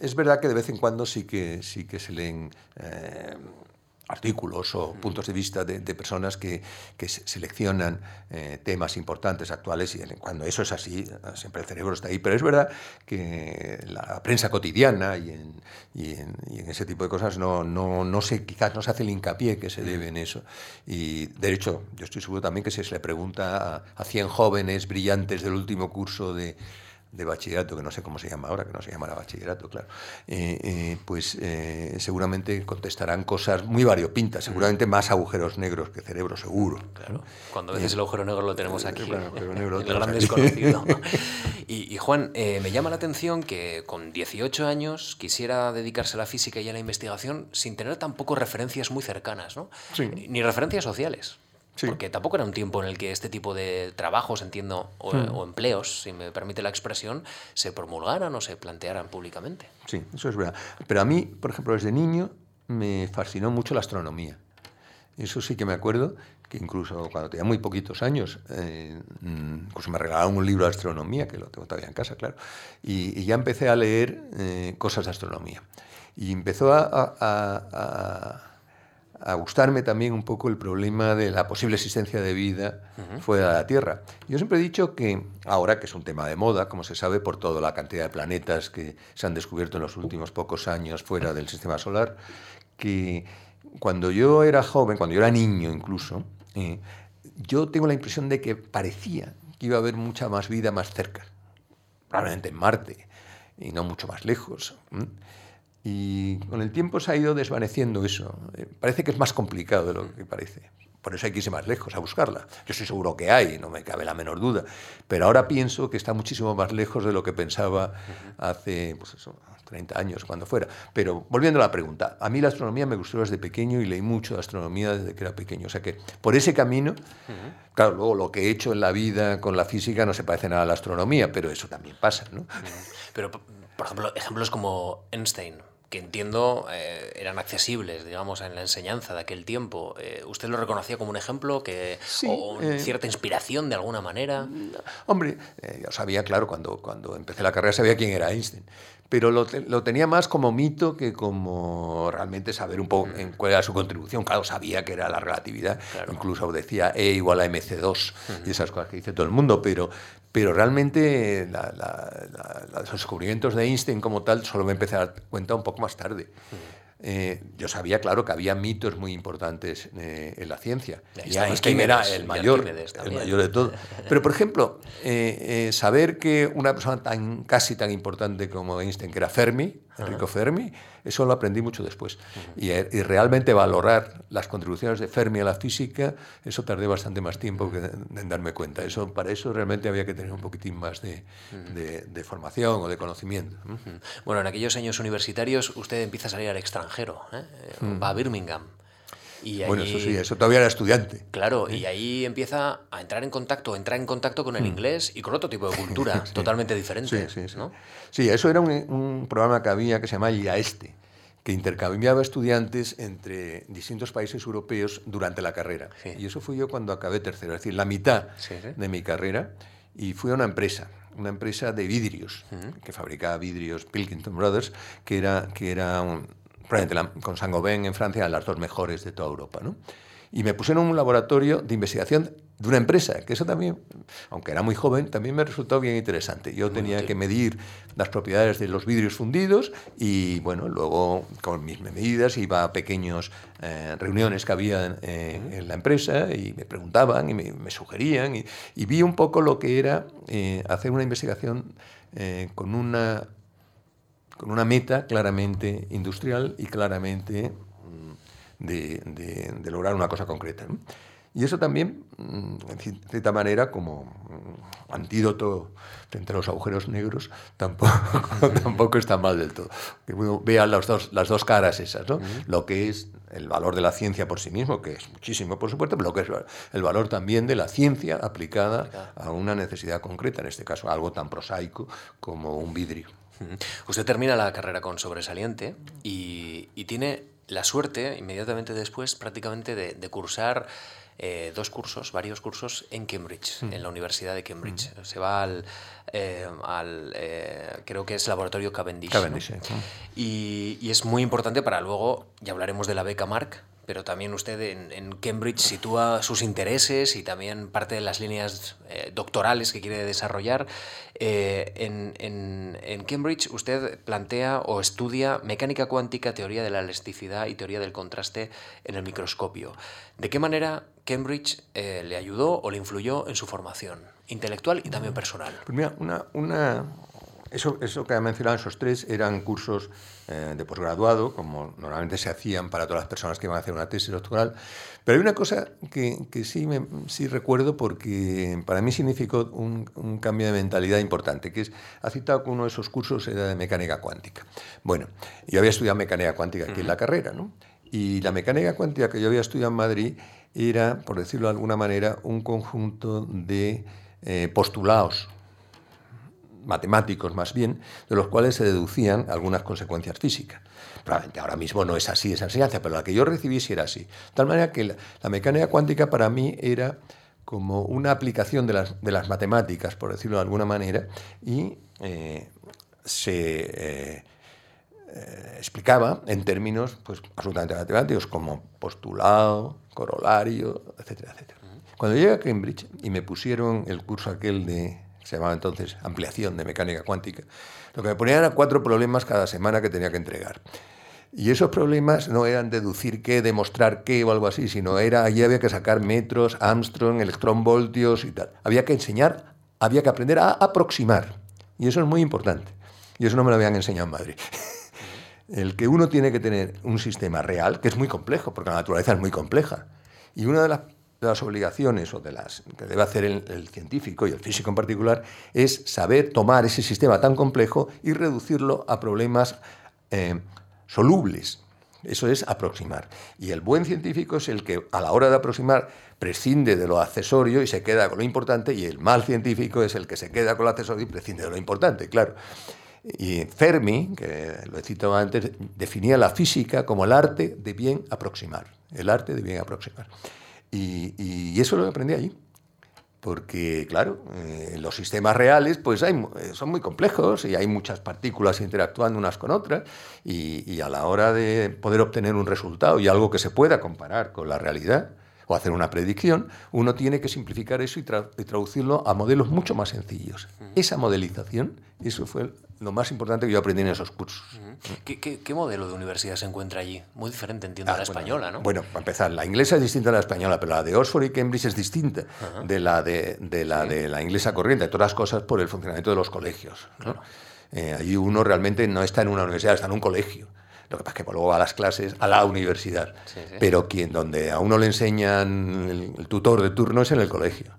es verdad que de vez en cuando sí que, sí que se leen... Eh, artículos o puntos de vista de, personas que, seleccionan eh, temas importantes, actuales, y cuando eso es así, siempre el cerebro está ahí. Pero es verdad que la prensa cotidiana y en, ese tipo de cosas no, no, no se, quizás no se hace el hincapié que se debe en eso. Y de hecho, yo estoy seguro también que si se le pregunta a, a 100 jóvenes brillantes del último curso de, de bachillerato, que no sé cómo se llama ahora, que no se llamará bachillerato, claro, eh, eh, pues eh, seguramente contestarán cosas muy variopintas, seguramente más agujeros negros que cerebro, seguro. Claro, cuando a veces el agujero negro lo tenemos aquí, el gran desconocido. y, Juan, me llama la atención que con 18 años quisiera dedicarse a la física y a la investigación sin tener tampoco referencias muy cercanas, ¿no? Ni referencias sociales. Porque tampoco era un tiempo en el que este tipo de trabajos, entiendo, hmm. o, empleos, si me permite la expresión, se promulgaran o se plantearan públicamente. Sí, eso es verdad. Pero a mí, por ejemplo, desde niño me fascinó mucho la astronomía. Eso sí que me acuerdo que incluso cuando tenía muy poquitos años, eh, incluso me regalaron un libro de astronomía, que lo tengo todavía en casa, claro, y, ya empecé a leer eh, cosas de astronomía. Y empezó a a gustarme también un poco el problema de la posible existencia de vida fuera de la Tierra. Yo siempre he dicho que ahora, que es un tema de moda, como se sabe por toda la cantidad de planetas que se han descubierto en los últimos pocos años fuera del sistema solar, que cuando yo era joven, cuando yo era niño incluso, eh, yo tengo la impresión de que parecía que iba a haber mucha más vida más cerca, probablemente en Marte, y no mucho más lejos. Y con el tiempo se ha ido desvaneciendo eso. Eh, parece que es más complicado de lo que parece. Por eso hay que irse más lejos a buscarla. Yo estoy seguro que hay, no me cabe la menor duda. Pero ahora pienso que está muchísimo más lejos de lo que pensaba hace pues eso, 30 años, cuando fuera. Pero volviendo a la pregunta, a mí la astronomía me gustó desde pequeño y leí mucho de astronomía desde que era pequeño. O sea que por ese camino, claro, luego lo que he hecho en la vida con la física no se parece nada a la astronomía, pero eso también pasa, ¿no? Pero, por ejemplo, ejemplos como Einstein que entiendo eh, eran accesibles, digamos, en la enseñanza de aquel tiempo. Eh, ¿Usted lo reconocía como un ejemplo que, o eh, cierta inspiración de alguna manera? Hombre, yo sabía, claro, cuando, cuando empecé la carrera sabía quién era Einstein, pero lo, tenía más como mito que como realmente saber un poco en cuál era su contribución. Claro, sabía que era la relatividad, incluso decía E igual a MC2 y esas cosas que dice todo el mundo, pero, pero realmente los descubrimientos de Einstein como tal solo me empecé a dar cuenta un poco más tarde. eh, yo sabía, claro, que había mitos muy importantes eh, en la ciencia. Y Einstein era el mayor, el mayor de todo. Pero, por ejemplo, eh, saber que una persona tan, casi tan importante como Einstein, que era Fermi, Enrico Fermi, eso lo aprendí mucho después. y, realmente valorar las contribuciones de Fermi a la física, eso tardé bastante más tiempo que en darme cuenta. Eso, para eso realmente había que tener un poquitín más de, de, formación o de conocimiento. Bueno, en aquellos años universitarios usted empieza a salir al extranjero, ¿eh? va a Birmingham. Y bueno, eso sí, eso todavía era estudiante. Claro, y ahí empieza a entrar en contacto, entrar en contacto con el inglés y con otro tipo de cultura totalmente diferente. Sí, sí, sí. eso era un, programa que había que se llama IAESTE, que intercambiaba estudiantes entre distintos países europeos durante la carrera. Y eso fui yo cuando acabé tercero, es decir, la mitad de mi carrera, y fui a una empresa, una empresa de vidrios, que fabricaba vidrios Pilkington Brothers, que era, que era un, con Saint-Gobain en Francia, las dos mejores de toda Europa. ¿no? Y me pusieron un laboratorio de investigación de una empresa, que eso también, aunque era muy joven, también me resultó bien interesante. Yo tenía que medir las propiedades de los vidrios fundidos y, bueno, luego con mis medidas iba a pequeñas eh, reuniones que había eh, en la empresa y me preguntaban y me, sugerían y, vi un poco lo que era eh, hacer una investigación con una con una meta claramente industrial y claramente mm, de, lograr una cosa concreta. Y eso también, mm, en cierta manera, como mm, antídoto frente a los agujeros negros, tampoco, tampoco está mal del todo. Que uno vea las dos, las dos caras esas, ¿no? Lo que es el valor de la ciencia por sí mismo, que es muchísimo, por supuesto, pero lo que es el valor también de la ciencia aplicada a una necesidad concreta, en este caso algo tan prosaico como un vidrio. Usted termina la carrera con sobresaliente y, tiene la suerte, inmediatamente después, prácticamente de, cursar eh, dos cursos, varios cursos en Cambridge, en la Universidad de Cambridge. Se va al, eh, eh, creo que es laboratorio Cavendish. Cavendish y, y, es muy importante para luego, ya hablaremos de la beca Mark, pero también usted en, Cambridge sitúa sus intereses y también parte de las líneas eh, doctorales que quiere desarrollar. Eh, en, Cambridge usted plantea o estudia mecánica cuántica, teoría de la elasticidad y teoría del contraste en el microscopio. ¿De qué manera Cambridge eh, le ayudó o le influyó en su formación intelectual y también personal? Pues mira, una, una, eso, eso que ha mencionado, esos tres, eran cursos eh, de posgraduado, como normalmente se hacían para todas las personas que iban a hacer una tesis doctoral. Pero hay una cosa que, que sí, me, sí recuerdo porque para mí significó un, un, cambio de mentalidad importante, que es, ha citado que uno de esos cursos era de mecánica cuántica. Bueno, yo había estudiado mecánica cuántica aquí en la carrera, ¿no? Y la mecánica cuántica que yo había estudiado en Madrid era, por decirlo de alguna manera, un conjunto de eh, postulados matemáticos más bien, de los cuales se deducían algunas consecuencias físicas. Probablemente ahora mismo no es así esa enseñanza, pero la que yo recibí sí era así. De tal manera que la, mecánica cuántica para mí era como una aplicación de las, de las matemáticas, por decirlo de alguna manera, y eh, se eh, eh, explicaba en términos pues, absolutamente matemáticos, como postulado, corolario, etcétera, etcétera. Cuando llegué a Cambridge y me pusieron el curso aquel de se llamaba entonces ampliación de mecánica cuántica, lo que me ponían eran cuatro problemas cada semana que tenía que entregar. Y esos problemas no eran deducir qué, demostrar qué o algo así, sino era allí había que sacar metros, Armstrong, electronvoltios y tal. Había que enseñar, había que aprender a aproximar. Y eso es muy importante. Y eso no me lo habían enseñado en Madrid. El que uno tiene que tener un sistema real, que es muy complejo, porque la naturaleza es muy compleja. Y una de las de las obligaciones o de las que debe hacer el, científico y el físico en particular es saber tomar ese sistema tan complejo y reducirlo a problemas eh, solubles. Eso es aproximar. Y el buen científico es el que a la hora de aproximar prescinde de lo accesorio y se queda con lo importante, y el mal científico es el que se queda con lo accesorio y prescinde de lo importante, claro. Y Fermi, que lo he citado antes, definía la física como el arte de bien aproximar. El arte de bien aproximar. Y, eso lo aprendí allí. Porque, claro, eh, los sistemas reales pues hay, eh, son muy complejos y hay muchas partículas interactuando unas con otras y, a la hora de poder obtener un resultado y algo que se pueda comparar con la realidad, o hacer una predicción, uno tiene que simplificar eso y, traducirlo a modelos mucho más sencillos. Esa modelización, eso fue lo más importante que yo aprendí en esos cursos. ¿Qué, modelo de universidad se encuentra allí? Muy diferente, entiendo, a la ah, española, ¿no? Bueno, para empezar, la inglesa es distinta a la española, pero la de Oxford y Cambridge es distinta de la de, la de la inglesa corriente, todas las cosas por el funcionamiento de los colegios. Eh, allí uno realmente no está en una universidad, está en un colegio. Lo que pasa es que luego va a las clases a la universidad. Pero quien donde a uno le enseñan el, tutor de turno es en el colegio.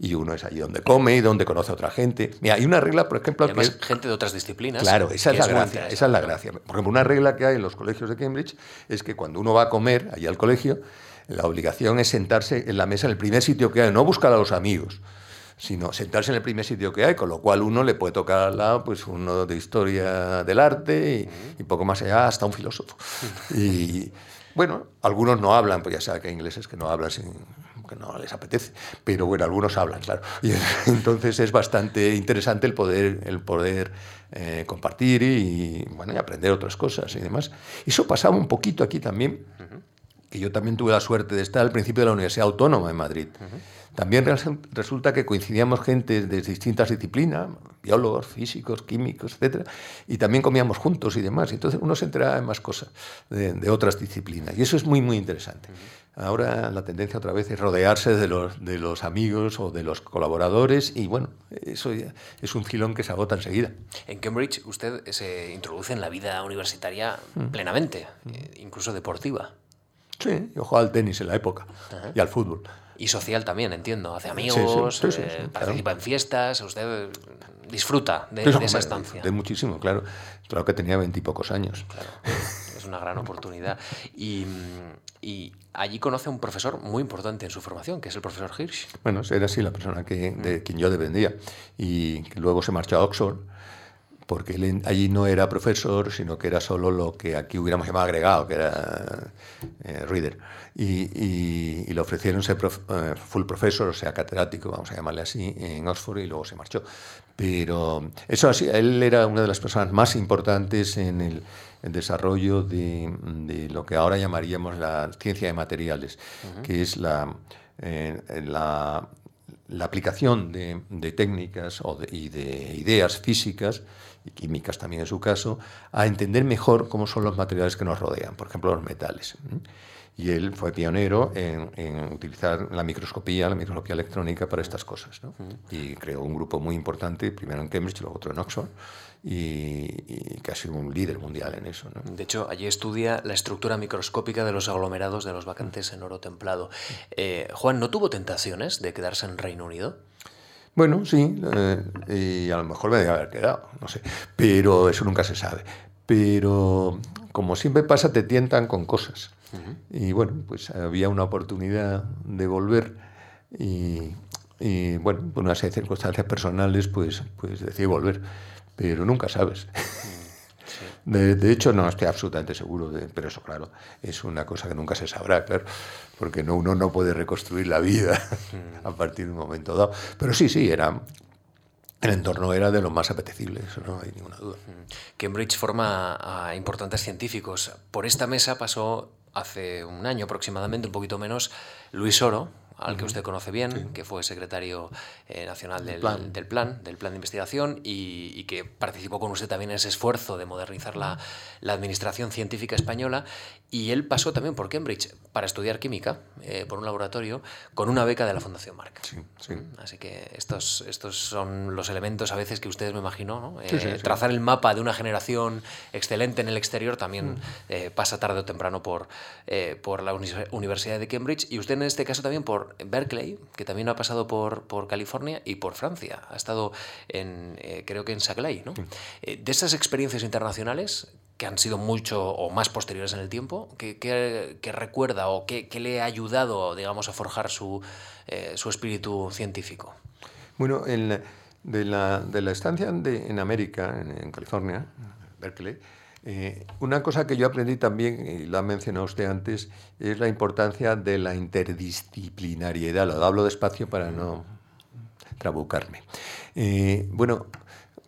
Y uno es allí donde come y donde conoce a otra gente. Mira, hay una regla, por ejemplo... que es, gente de otras disciplinas. Claro, esa es la gracia. Esa es la gracia. Por ejemplo, una regla que hay en los colegios de Cambridge es que cuando uno va a comer allí al colegio, la obligación es sentarse en la mesa en el primer sitio que hay, no buscar a los amigos sino sentarse en el primer sitio que hay, con lo cual uno le puede tocar al lado pues uno de historia del arte y, poco más allá hasta un filósofo. Y bueno, algunos no hablan, pues ya sabe que hay ingleses que no hablan sin no les apetece, pero bueno, algunos hablan, claro. Y entonces es bastante interesante el poder, el poder eh, compartir y, bueno, y aprender otras cosas y demás. Eso pasaba un poquito aquí también, que yo también tuve la suerte de estar al principio de la Universidad Autónoma de Madrid. También resulta que coincidíamos gente de distintas disciplinas, biólogos, físicos, químicos, etc. Y también comíamos juntos y demás. Entonces uno se enteraba en más cosas de, otras disciplinas. Y eso es muy, muy interesante. Ahora la tendencia otra vez es rodearse de los, de los amigos o de los colaboradores y bueno, eso es un filón que se agota enseguida. En Cambridge usted se introduce en la vida universitaria mm. plenamente, eh, incluso deportiva. Sí, yo jugaba al tenis en la época y al fútbol. Y social también, entiendo. Hace amigos, eh, participa en fiestas, usted disfruta de, esa estancia. De muchísimo, claro. Claro que tenía veintipocos años. Claro, es una gran oportunidad. Y, y, allí conoce a un profesor muy importante en su formación, que es el profesor Hirsch. Bueno, era así la persona que, de mm. quien yo dependía. Y luego se marchó a Oxford porque él allí no era profesor, sino que era solo lo que aquí hubiéramos llamado agregado, que era eh, reader. Y, le ofrecieron ser eh, full professor, o sea, catedrático, vamos a llamarle así, en Oxford y luego se marchó. Pero eso así, él era una de las personas más importantes en el, desarrollo de, lo que ahora llamaríamos la ciencia de materiales, que es la, eh, la, la, aplicación de, técnicas o y de ideas físicas y químicas también en su caso, a entender mejor cómo son los materiales que nos rodean, por ejemplo los metales. Y él fue pionero en, utilizar la microscopía, la microscopía electrónica para estas cosas. Y creó un grupo muy importante, primero en Cambridge y luego otro en Oxford, y, y, sido un líder mundial en eso. De hecho, allí estudia la estructura microscópica de los aglomerados de los vacantes en oro templado. Eh, Juan, ¿no tuvo tentaciones de quedarse en Reino Unido? Bueno, sí, eh, y a lo mejor me debe haber quedado, no sé, pero eso nunca se sabe. Pero como siempre pasa, te tientan con cosas. Y bueno, pues había una oportunidad de volver y, bueno, por una serie de circunstancias personales, pues, pues decidí volver, pero nunca sabes. De, hecho, no estoy absolutamente seguro, de, pero eso, claro, es una cosa que nunca se sabrá, claro, porque no, uno no puede reconstruir la vida mm. a partir de un momento dado. Pero sí, sí, era, el entorno era de lo más apetecible, eso no hay ninguna duda. Mm. Cambridge forma a importantes científicos. Por esta mesa pasó hace un año aproximadamente, un poquito menos, Luis Oro, al que usted conoce bien, que fue secretario eh, nacional del plan. del plan. del plan, de investigación y, que participó con usted también en ese esfuerzo de modernizar la, la, administración científica española. Y él pasó también por Cambridge para estudiar química, eh, por un laboratorio, con una beca de la Fundación Marc. Así que estos, estos son los elementos a veces que ustedes me imagino, ¿no? Eh, trazar el mapa de una generación excelente en el exterior también mm. pasa tarde o temprano por, por la Universidad de Cambridge y usted en este caso también por Berkeley, que también ha pasado por, por California y por Francia. Ha estado en, eh, creo que en Saclay. ¿no? Eh, de esas experiencias internacionales, que han sido mucho o más posteriores en el tiempo, ¿qué, recuerda o qué, le ha ayudado, digamos, a forjar su, eh, su espíritu científico? Bueno, de, la, de, la, estancia en América, en, en California, Berkeley, eh, una cosa que yo aprendí también, y lo ha mencionado usted antes, es la importancia de la interdisciplinariedad. Lo hablo despacio para no trabucarme. Eh, bueno,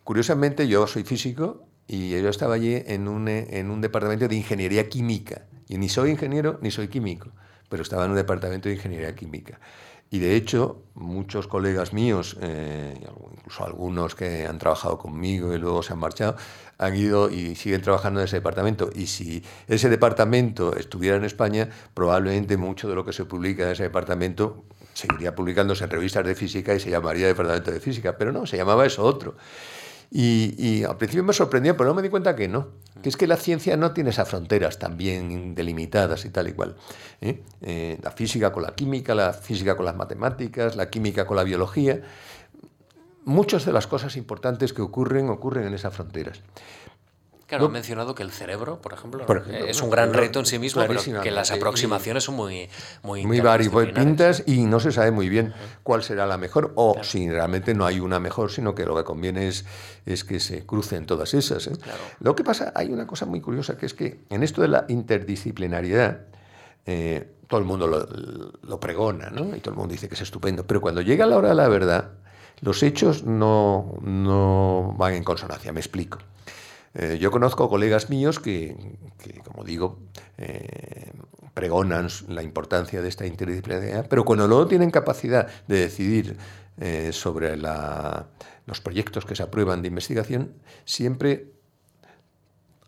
curiosamente yo soy físico y yo estaba allí en un, en un departamento de ingeniería química. Y ni soy ingeniero ni soy químico pero estaba en un departamento de ingeniería química. Y de hecho, muchos colegas míos, eh, incluso algunos que han trabajado conmigo y luego se han marchado, han ido y siguen trabajando en ese departamento. Y si ese departamento estuviera en España, probablemente mucho de lo que se publica en ese departamento seguiría publicándose en revistas de física y se llamaría Departamento de Física. Pero no, se llamaba eso otro. Y, al principio me sorprendió, pero no me di cuenta que no, que es que la ciencia no tiene esas fronteras tan bien delimitadas y tal y cual. ¿eh? Eh, la física con la química, la física con las matemáticas, la química con la biología. Muchas de las cosas importantes que ocurren ocurren en esas fronteras. Claro, he mencionado que el cerebro, por ejemplo, es un gran reto en sí mismo, pero que las aproximaciones son muy muy, muy variopintas y no se sabe muy bien cuál será la mejor o si realmente no hay una mejor, sino que lo que conviene es, es que se crucen todas esas. ¿eh? Lo que pasa, hay una cosa muy curiosa que es que en esto de la interdisciplinariedad, eh, todo el mundo lo, lo, pregona, ¿no? Y todo el mundo dice que es estupendo, pero cuando llega la hora de la verdad, los hechos no, no van en consonancia, me explico. Eh, yo conozco colegas míos que, como digo, eh, pregonan la importancia de esta interdisciplinaridad, pero cuando luego tienen capacidad de decidir eh, sobre los proyectos que se aprueban de investigación, siempre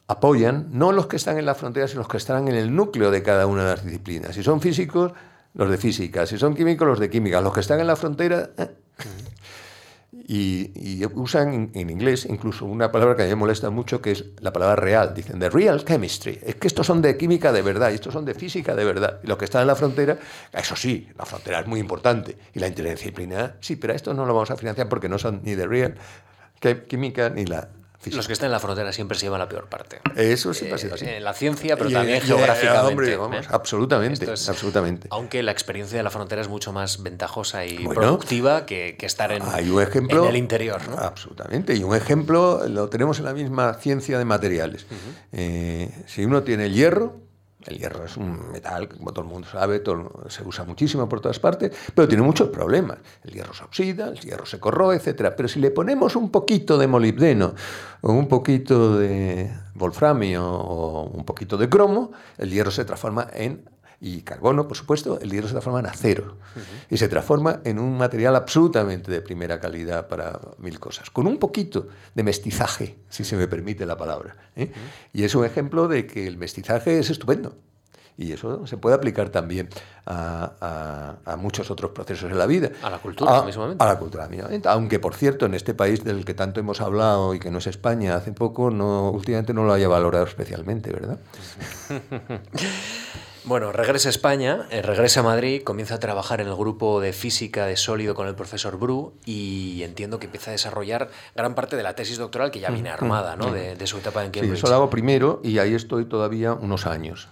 apoyan no los que están en la frontera, sino los que están en el núcleo de cada una de las disciplinas. Si son físicos, los de física, si son químicos, los de química, los que están en la frontera... Y, usan en, inglés incluso una palabra que a mí me molesta mucho, que es la palabra real. Dicen, de real chemistry. Es que estos son de química de verdad y estos son de física de verdad. Y lo que está en la frontera, eso sí, la frontera es muy importante. Y la interdisciplinaridad, sí, pero esto no lo vamos a financiar porque no son ni de real química ni la los que están en la frontera siempre se llevan la peor parte. Eso sí así. En la ciencia, pero también geográficamente. ¿eh? absolutamente, absolutamente. Aunque la experiencia de la frontera es mucho más ventajosa y productiva que, estar en, hay un ejemplo, en el interior. Absolutamente. Y un ejemplo lo tenemos en la misma ciencia de materiales. Eh, si uno tiene el hierro, el hierro es un metal, como todo el mundo sabe, se usa muchísimo por todas partes, pero tiene muchos problemas. El hierro se oxida, el hierro se corroe, etc. Pero si le ponemos un poquito de molibdeno o un poquito de wolframio o un poquito de cromo, el hierro se transforma en y carbono, por supuesto, el hierro se transforma en acero y se transforma en un material absolutamente de primera calidad para mil cosas, con un poquito de mestizaje, si se me permite la palabra. ¿eh? Y es un ejemplo de que el mestizaje es estupendo. Y eso se puede aplicar también a, muchos otros procesos en la vida. A la cultura, mismamente. A la cultura, mismamente. Aunque, por cierto, en este país del que tanto hemos hablado y que no es España, hace poco, no, últimamente no lo haya valorado especialmente, ¿verdad? Bueno, regresa a España, eh, regresa a Madrid, comienza a trabajar en el grupo de física de sólido con el profesor Bru y entiendo que empieza a desarrollar gran parte de la tesis doctoral que ya viene armada ¿no? de, su etapa en Cambridge. Sí, eso lo hago primero y ahí estoy todavía unos años.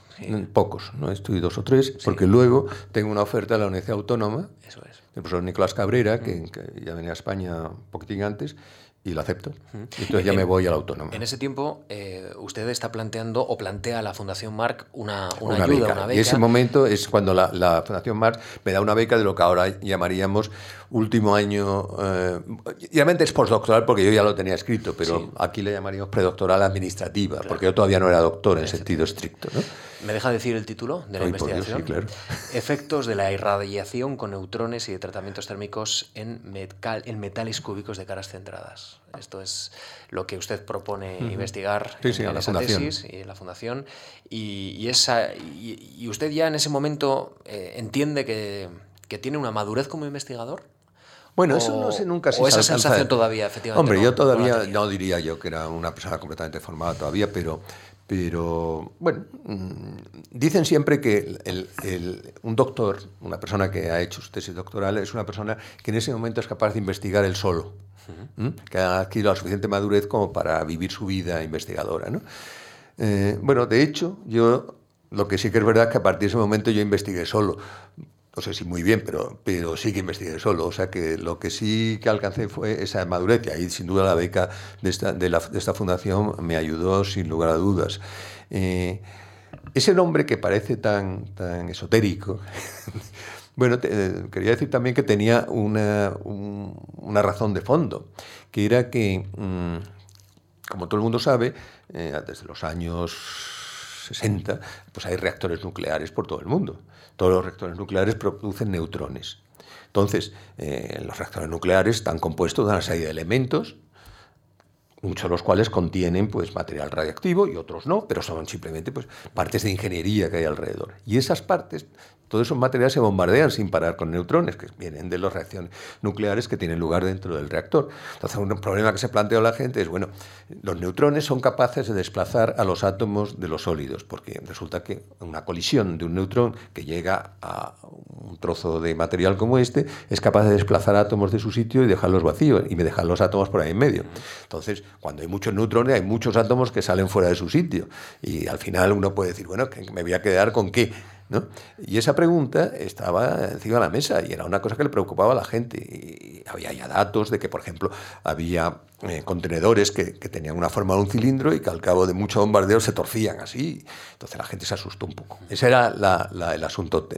Pocos, ¿no? Estoy dos o tres, porque luego tengo una oferta de la Universidad Autónoma. Eso es. El profesor Nicolás Cabrera, que, que ya venía a España un poquitín antes, y lo acepto. Entonces ya me voy al autónomo. En ese tiempo, eh, usted está planteando o plantea a la Fundación Marc una, una, ayuda, una beca. Y ese momento es cuando la, la, Fundación Marc me da una beca de lo que ahora llamaríamos último año. Eh, realmente es postdoctoral porque yo ya lo tenía escrito, pero aquí le llamaríamos predoctoral administrativa, porque yo todavía no era doctor en sentido estricto. ¿no? ¿Me deja decir el título de la investigación? sí, claro. Efectos de la irradiación con neutrones y de tratamientos térmicos en, en metales cúbicos de caras centradas. Esto es lo que usted propone investigar en, la tesis y en la fundación. Y, esa, y, usted ya en ese momento eh, entiende que, que tiene una madurez como investigador. Bueno, eso no sé nunca si o esa sensación todavía, efectivamente. Hombre, yo todavía no, diría yo que era una persona completamente formada todavía, pero, pero bueno, mm, dicen siempre que un doctor, una persona que ha hecho su tesis doctoral, es una persona que en ese momento es capaz de investigar él solo, que ha adquirido la suficiente madurez como para vivir su vida investigadora. ¿no? Eh, bueno, de hecho, yo lo que sí que es verdad es que a partir de ese momento yo investigué solo no sé si muy bien, pero, pero sí que investigué solo. O sea que lo que sí que alcancé fue esa madurez y sin duda la beca de esta, de, la, de esta fundación me ayudó sin lugar a dudas. Eh, ese nombre que parece tan, tan esotérico, bueno, eh, quería decir también que tenía una, una razón de fondo, que era que, mm, como todo el mundo sabe, eh, desde los años 60, pues hay reactores nucleares por todo el mundo. Todos los reactores nucleares producen neutrones. Entonces, eh, los reactores nucleares están compuestos de una serie de elementos muchos de los cuales contienen pues, material radiactivo y otros no, pero son simplemente pues, partes de ingeniería que hay alrededor. Y esas partes todos esos materiales se bombardean sin parar con neutrones, que vienen de las reacciones nucleares que tienen lugar dentro del reactor. Entonces, un problema que se plantea la gente es, bueno, los neutrones son capaces de desplazar a los átomos de los sólidos, porque resulta que una colisión de un neutrón que llega a un trozo de material como este es capaz de desplazar átomos de su sitio y dejarlos vacíos, y me dejan los átomos por ahí en medio. Entonces, cuando hay muchos neutrones, hay muchos átomos que salen fuera de su sitio, y al final uno puede decir, bueno, ¿me voy a quedar con qué? Y esa pregunta estaba encima de la mesa y era una cosa que le preocupaba a la gente. Y había ya datos de que, por ejemplo, había eh, contenedores que, tenían una forma de un cilindro y que al cabo de mucho bombardeo se torcían así. Entonces la gente se asustó un poco. Ese era el asunto.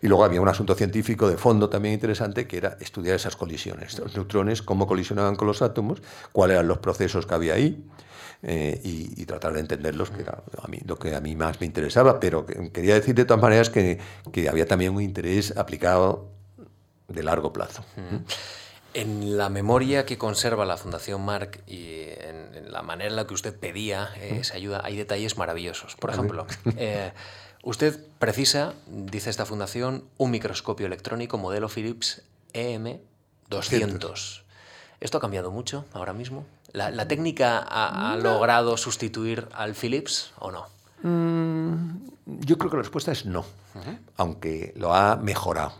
Y luego había un asunto científico de fondo también interesante que era estudiar esas colisiones, los neutrones, cómo colisionaban con los átomos, cuáles eran los procesos que había ahí. Eh, y, tratar de entenderlos, que era a mí, lo que a mí más me interesaba, pero quería decir de todas maneras que, que había también un interés aplicado de largo plazo. En la memoria que conserva la Fundación Marc y en, la manera en la que usted pedía eh, esa ayuda, hay detalles maravillosos. Por ejemplo, eh, usted precisa, dice esta fundación, un microscopio electrónico modelo Philips EM200. ¿Esto ha cambiado mucho ahora mismo? ¿La, técnica ha, logrado sustituir al Philips o no? Mm, yo creo que la respuesta es no, aunque lo ha mejorado.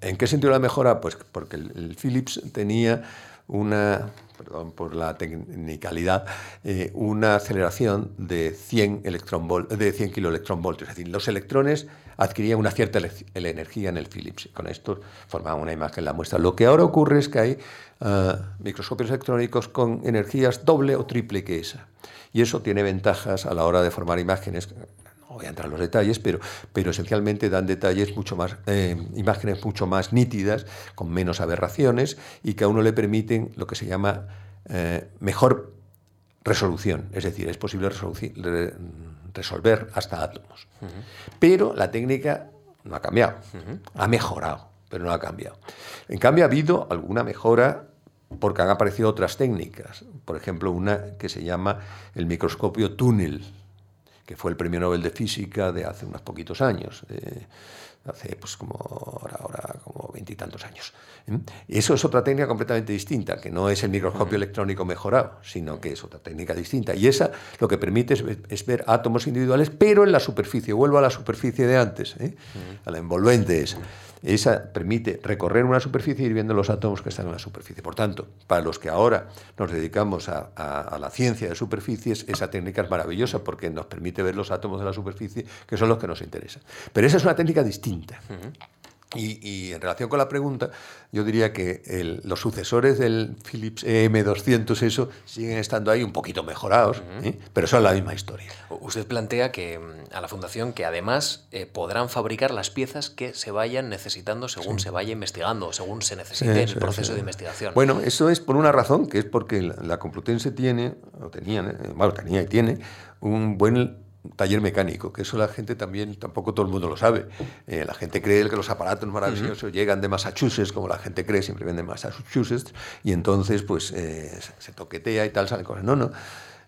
¿En qué sentido lo ha mejorado? Pues porque el, Philips tenía una, perdón por la tecnicalidad, eh, una aceleración de 100, de 100 kiloelectronvoltios. Es decir, los electrones adquirían una cierta energía en el Philips. Con esto formaban una imagen en la muestra. Lo que ahora ocurre es que hay eh, microscopios electrónicos con energías doble o triple que esa. Y eso tiene ventajas a la hora de formar imágenes. No voy a entrar en los detalles, pero, pero esencialmente dan detalles mucho más, eh, imágenes mucho más nítidas, con menos aberraciones y que a uno le permiten lo que se llama eh, mejor resolución. Es decir, es posible resolver hasta átomos. Pero la técnica no ha cambiado, ha mejorado, pero no ha cambiado. En cambio, ha habido alguna mejora porque han aparecido otras técnicas. Por ejemplo, una que se llama el microscopio túnel, que fue el premio Nobel de Física de hace unos poquitos años. Eh, hace pues como ahora, ahora como veintitantos años. Eso es otra técnica completamente distinta, que no es el microscopio electrónico mejorado, sino que es otra técnica distinta. Y esa lo que permite es, ver átomos individuales, pero en la superficie. Vuelvo a la superficie de antes, ¿eh? a la envolvente esa. Esa permite recorrer una superficie y ir viendo los átomos que están en la superficie. Por tanto, para los que ahora nos dedicamos a, la ciencia de superficies, esa técnica es maravillosa porque nos permite ver los átomos de la superficie, que son los que nos interesan. Pero esa es una técnica distinta. Y, en relación con la pregunta, yo diría que los sucesores del Philips EM200, eso, siguen estando ahí un poquito mejorados, ¿eh? pero son la misma historia. Usted plantea que mm, a la Fundación que además eh, podrán fabricar las piezas que se vayan necesitando según se vaya investigando, según se necesite en el proceso de investigación. Bueno, eso es por una razón, que es porque la, Complutense tiene, o tenía, eh, bueno, tenía y tiene, un buen taller mecánico, que eso la gente también, tampoco todo el mundo lo sabe. Eh, la gente cree que los aparatos maravillosos llegan de Massachusetts, como la gente cree, siempre vienen de Massachusetts, y entonces pues eh, se toquetea y tal, salen cosas. No, no.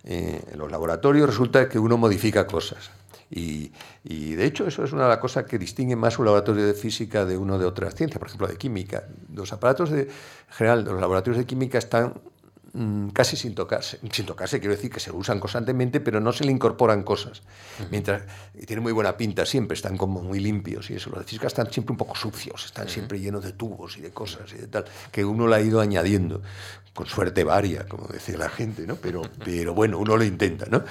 Eh, en los laboratorios resulta que uno modifica cosas. Y, y, de hecho eso es una de las cosas que distingue más un laboratorio de física de uno de otras ciencias, por ejemplo de química. Los aparatos de, en general, los laboratorios de química están Mm, casi sin tocarse. Sin tocarse, quiero decir que se usan constantemente, pero no se le incorporan cosas. Mientras tienen muy buena pinta siempre, están como muy limpios y eso. Los de física están siempre un poco sucios, están siempre llenos de tubos y de cosas y de tal, que uno le ha ido añadiendo. Con suerte varia, como decía la gente, ¿no? Pero, pero bueno, uno lo intenta, ¿no?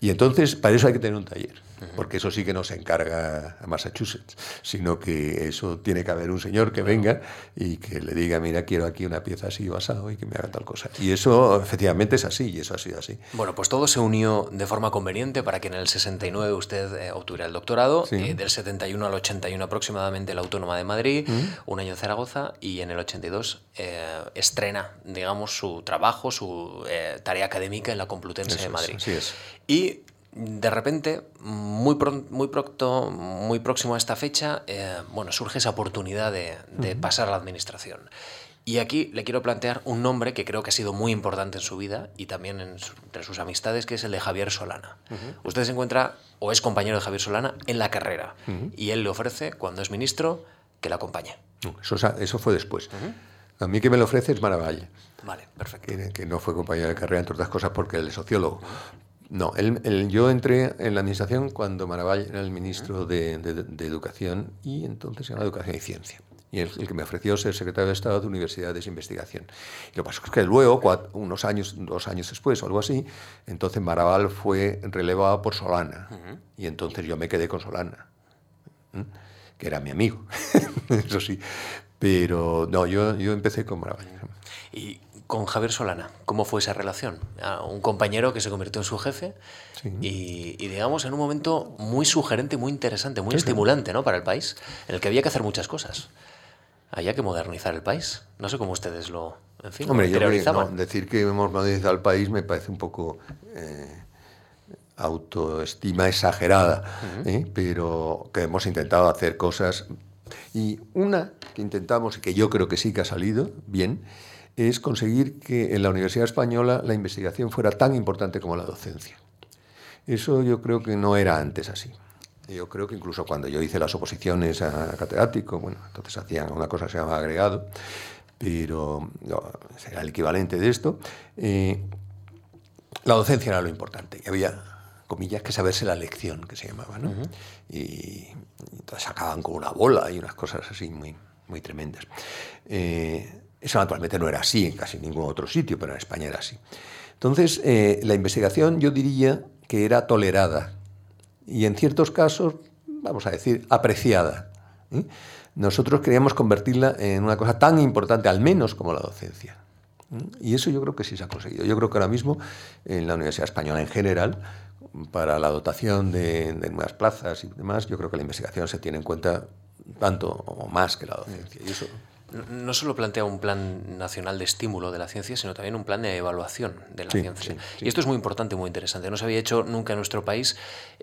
Y entonces, para eso hay que tener un taller porque eso sí que no se encarga a Massachusetts, sino que eso tiene que haber un señor que venga y que le diga, mira, quiero aquí una pieza así basado y que me haga tal cosa. Y eso efectivamente es así y eso ha sido así. Bueno, pues todo se unió de forma conveniente para que en el 69 usted eh, obtuviera el doctorado, eh, del 71 al 81 aproximadamente la Autónoma de Madrid, un año en Zaragoza y en el 82 eh, estrena, digamos, su trabajo, su tarea académica en la Complutense de Madrid. Es, es. Y de repente, muy, muy, pronto, muy próximo a esta fecha, eh, bueno, surge esa oportunidad de, pasar a la administración. Y aquí le quiero plantear un nombre que creo que ha sido muy importante en su vida y también entre sus amistades, que es el de Javier Solana. Usted se encuentra o es compañero de Javier Solana en la carrera y él le ofrece, cuando es ministro, que le acompañe. Eso, eso fue después. A mí que me lo ofrece es Maravalla. Vale, perfecto. Que, no fue compañero de carrera, entre otras cosas, porque él es sociólogo. No, yo entré en la administración cuando Maravall era el ministro de, Educación y entonces se llama Educación y Ciencia. Y el, el, que me ofreció ser secretario de Estado de Universidades e Investigación. Y lo que pasa es que luego, unos años, dos años después o algo así, entonces Maravall fue relevado por Solana. Y entonces yo me quedé con Solana, que era mi amigo, eso sí. Pero no, yo, yo empecé con Maravall. ¿Y con Javier Solana, ¿cómo fue esa relación? Un compañero que se convirtió en su jefe y, digamos, en un momento muy sugerente, muy interesante, muy estimulante ¿no? para el país, en el que había que hacer muchas cosas. Había que modernizar el país. No sé cómo ustedes lo, en fin, Hombre, yo no, decir que hemos modernizado el país me parece un poco eh, autoestima exagerada, ¿eh? pero que hemos intentado hacer cosas. Y una que intentamos y que yo creo que sí que ha salido bien, es conseguir que en la Universidad Española la investigación fuera tan importante como la docencia. Eso yo creo que no era antes así. Yo creo que incluso cuando yo hice las oposiciones a catedrático, bueno, entonces hacían una cosa que se llama agregado, pero era el equivalente de esto, eh, la docencia era lo importante. Y comillas, que saberse la lección, que se llamaba, ¿no? y, entonces sacaban con una bola y unas cosas así muy, muy tremendas. Eh, eso naturalmente no era así en casi ningún otro sitio, pero en España era así. Entonces, eh, la investigación yo diría que era tolerada y en ciertos casos, vamos a decir, apreciada. ¿eh? Nosotros queríamos convertirla en una cosa tan importante, al menos como la docencia. ¿eh? Y eso yo creo que sí se ha conseguido. Yo creo que ahora mismo en la Universidad Española en general, para la dotación de, de nuevas plazas y demás, yo creo que la investigación se tiene en cuenta tanto o más que la docencia. Y eso no solo plantea un plan nacional de estímulo de la ciencia, sino también un plan de evaluación de la ciencia. Y esto es muy importante, muy interesante. No se había hecho nunca en nuestro país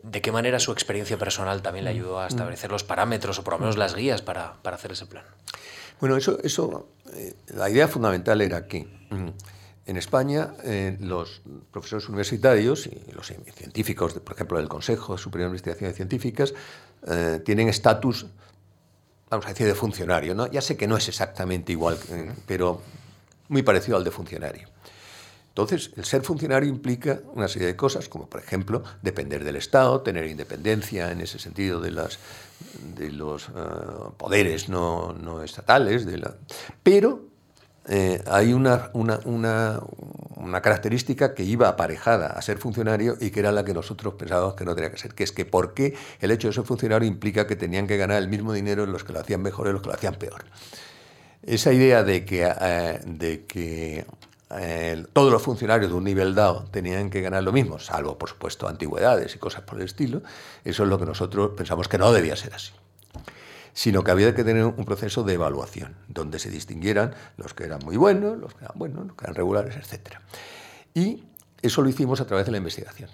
de qué manera su experiencia personal también le mm, ayudó a mm. establecer los parámetros o por lo menos las guías para, hacer ese plan. Bueno, eso, eso eh, la idea fundamental era que mm, en España eh, los profesores universitarios y los científicos, por ejemplo, del Consejo Superior de Investigaciones Científicas, eh, tienen estatus vamos a decir, de funcionario. ¿no? Ya sé que no es exactamente igual, pero muy parecido al de funcionario. Entonces, el ser funcionario implica una serie de cosas, como por ejemplo depender del Estado, tener independencia en ese sentido de, las, de los eh, poderes no, estatales, pero eh, hay una, una, una, característica que iba aparejada a ser funcionario y que era la que nosotros pensábamos que no tenía que ser, que es que por qué el hecho de ser funcionario implica que tenían que ganar el mismo dinero los que lo hacían mejor y los que lo hacían peor. Esa idea de que, eh, de que eh, todos los funcionarios de un nivel dado tenían que ganar lo mismo, salvo por supuesto antigüedades y cosas por el estilo, eso es lo que nosotros pensamos que no debía ser así sino que había que tener un proceso de evaluación, donde se distinguieran los que eran muy buenos, los que eran buenos, los que eran regulares, etc. Y eso lo hicimos a través de la investigación.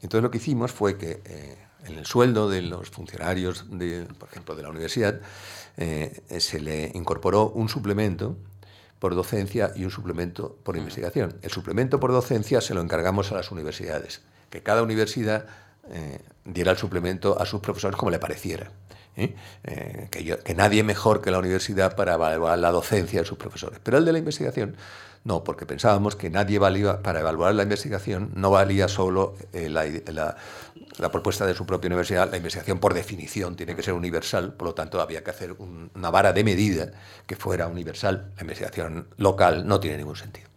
Entonces lo que hicimos fue que eh, en el sueldo de los funcionarios, de, por ejemplo, de la universidad, eh, se le incorporó un suplemento por docencia y un suplemento por investigación. El suplemento por docencia se lo encargamos a las universidades, que cada universidad eh, diera el suplemento a sus profesores como le pareciera. ¿Eh? Eh, que, nadie mejor que la universidad para evaluar la docencia de sus profesores. Pero el de la investigación, no, porque pensábamos que nadie valía, para evaluar la investigación, no valía solo eh, la, propuesta de su propia universidad, la investigación por definición tiene que ser universal, por lo tanto había que hacer una vara de medida que fuera universal. La investigación local no tiene ningún sentido.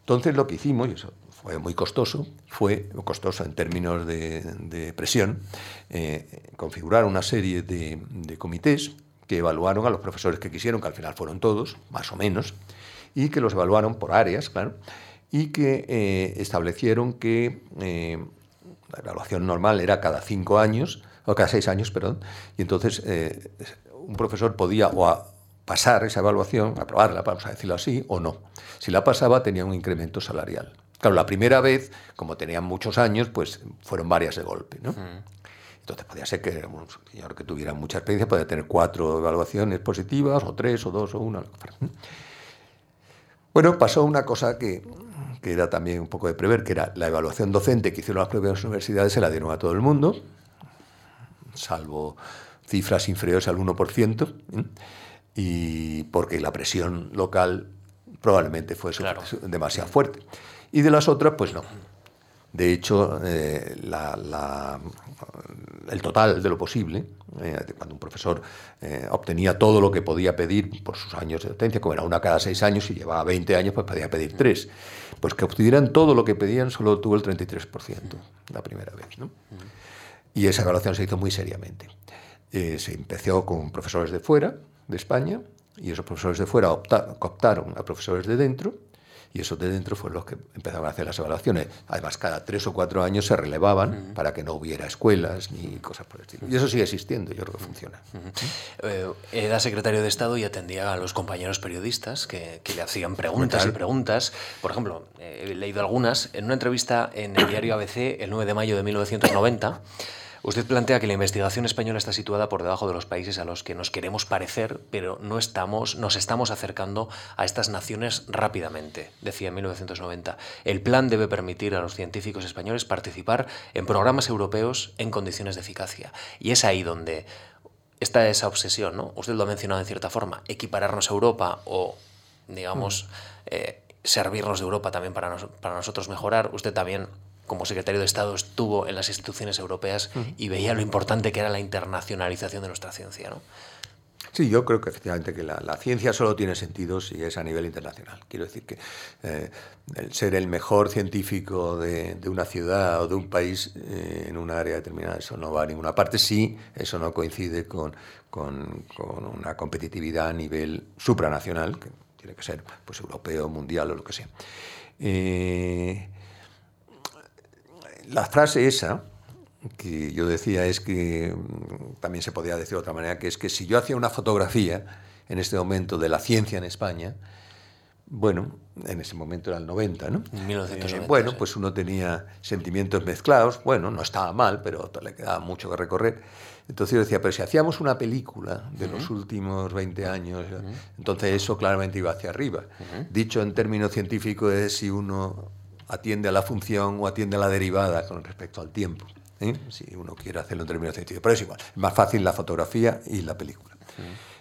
Entonces lo que hicimos, y eso fue muy costoso, fue costoso en términos de, presión, eh, configurar una serie de, comités que evaluaron a los profesores que quisieron, que al final fueron todos, más o menos, y que los evaluaron por áreas, claro, y que eh, establecieron que eh, la evaluación normal era cada cinco años, o cada seis años, perdón, y entonces un profesor podía o pasar esa evaluación, aprobarla, vamos a decirlo así, o no. Si la pasaba tenía un incremento salarial Claro, la primera vez, como tenían muchos años, pues fueron varias de golpe, ¿no? Entonces podía ser que un señor que tuviera mucha experiencia podía tener cuatro evaluaciones positivas, o tres, o dos, o una. Bueno, pasó una cosa que, que era también un poco de prever, que era la evaluación docente que hicieron las propias universidades se la dieron a todo el mundo, salvo cifras inferiores al 1%, ¿eh? y porque la presión local probablemente fue demasiado fuerte. Y de las otras, pues no. De hecho, eh, el total de lo posible, eh, cuando un profesor eh, obtenía todo lo que podía pedir por sus años de docencia, como era una cada seis años y llevaba 20 años, pues podía pedir tres. Pues que obtuvieran todo lo que pedían solo tuvo el 33% la primera vez. Y esa evaluación se hizo muy seriamente. se empezó con profesores de fuera, de España, y esos profesores de fuera optaron a profesores de dentro, y esos de dentro fueron los que empezaron a hacer las evaluaciones. Además, cada tres o cuatro años se relevaban para que no hubiera escuelas ni cosas por el estilo. Y eso sigue existiendo, yo creo que funciona. Eh, era secretario de Estado y atendía a los compañeros periodistas que, le hacían preguntas y preguntas. Por ejemplo, eh, he leído algunas. En una entrevista en el diario ABC, el 9 de mayo de 1990, Usted plantea que la investigación española está situada por debajo de los países a los que nos queremos parecer, pero no estamos, nos estamos acercando a estas naciones rápidamente, decía en 1990. El plan debe permitir a los científicos españoles participar en programas europeos en condiciones de eficacia. Y es ahí donde está esa obsesión, ¿no? Usted lo ha mencionado en cierta forma, equipararnos a Europa o, digamos, mm. eh, servirnos de Europa también para, para nosotros mejorar. Usted también como secretario de Estado estuvo en las instituciones europeas y veía lo importante que era la internacionalización de nuestra ciencia. ¿no? Sí, yo creo que efectivamente que la, ciencia solo tiene sentido si es a nivel internacional. Quiero decir que eh, el ser el mejor científico de, una ciudad o de un país eh, en un área determinada, eso no va a ninguna parte. Sí, eso no coincide con, con, una competitividad a nivel supranacional, que tiene que ser pues, europeo, mundial o lo que sea. Eh, la frase esa que yo decía es que mm, también se podía decir de otra manera, que es que si yo hacía una fotografía en este momento de la ciencia en España, bueno, en ese momento era el 90, ¿no? 1990, eh, bueno, pues uno tenía sentimientos mezclados, bueno, no estaba mal, pero le quedaba mucho que recorrer. Entonces yo decía, pero si hacíamos una película de los últimos 20 años, entonces eso claramente iba hacia arriba. Dicho en términos científicos es si uno atiende a la función o atiende a la derivada con respecto al tiempo. ¿eh? Si uno quiere hacerlo en términos científicos. Pero es igual, es más fácil la fotografía y la película.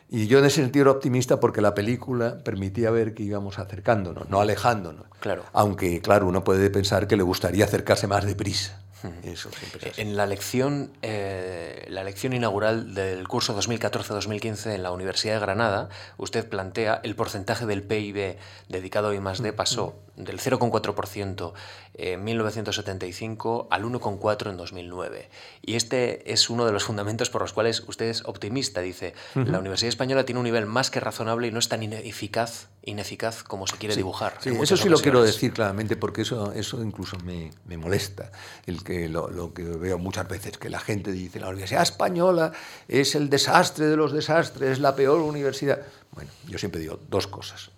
Y yo en ese sentido era optimista porque la película permitía ver que íbamos acercándonos, no alejándonos. Claro. Aunque, claro, uno puede pensar que le gustaría acercarse más deprisa. Eso En la lección, eh, la lección inaugural del curso 2014-2015 en la Universidad de Granada, usted plantea el porcentaje del PIB dedicado a I+D pasó del 0,4% en 1975 al 1,4% en 2009. Y este es uno de los fundamentos por los cuales usted es optimista. Dice, la Universidad Española tiene un nivel más que razonable y no es tan ineficaz, ineficaz como se quiere dibujar. Sí, eso sí lo quiero decir claramente porque eso, eso incluso me, me molesta. El que lo, lo, que veo muchas veces, que la gente dice, la Universidad Española es el desastre de los desastres, es la peor universidad. Bueno, yo siempre digo dos cosas.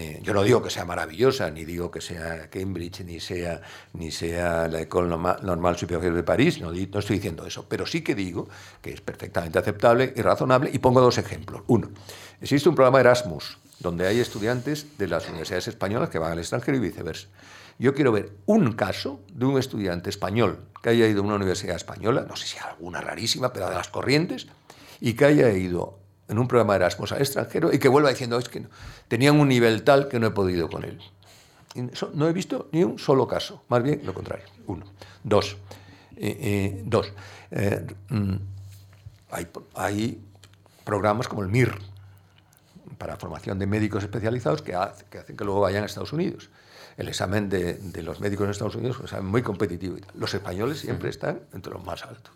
Eh, yo no digo que sea maravillosa, ni digo que sea Cambridge, ni sea, ni sea la École Normale Supérieure de París, no, estoy diciendo eso, pero sí que digo que es perfectamente aceptable y razonable, y pongo dos ejemplos. Uno, existe un programa Erasmus, donde hay estudiantes de las universidades españolas que van al extranjero y viceversa. Yo quiero ver un caso de un estudiante español que haya ido a una universidad española, no sé si alguna rarísima, pero de las corrientes, y que haya ido en un programa de Erasmus al extranjero y que vuelva diciendo, es que no, tenían un nivel tal que no he podido con él. no he visto ni un solo caso, más bien lo contrario. Uno. Dos. Eh, eh, dos. Eh, mm, hay, hay, programas como el MIR, para formación de médicos especializados, que, que hacen que luego vayan a Estados Unidos. El examen de, de los médicos en Estados Unidos es un examen muy competitivo. Los españoles siempre están entre los más altos.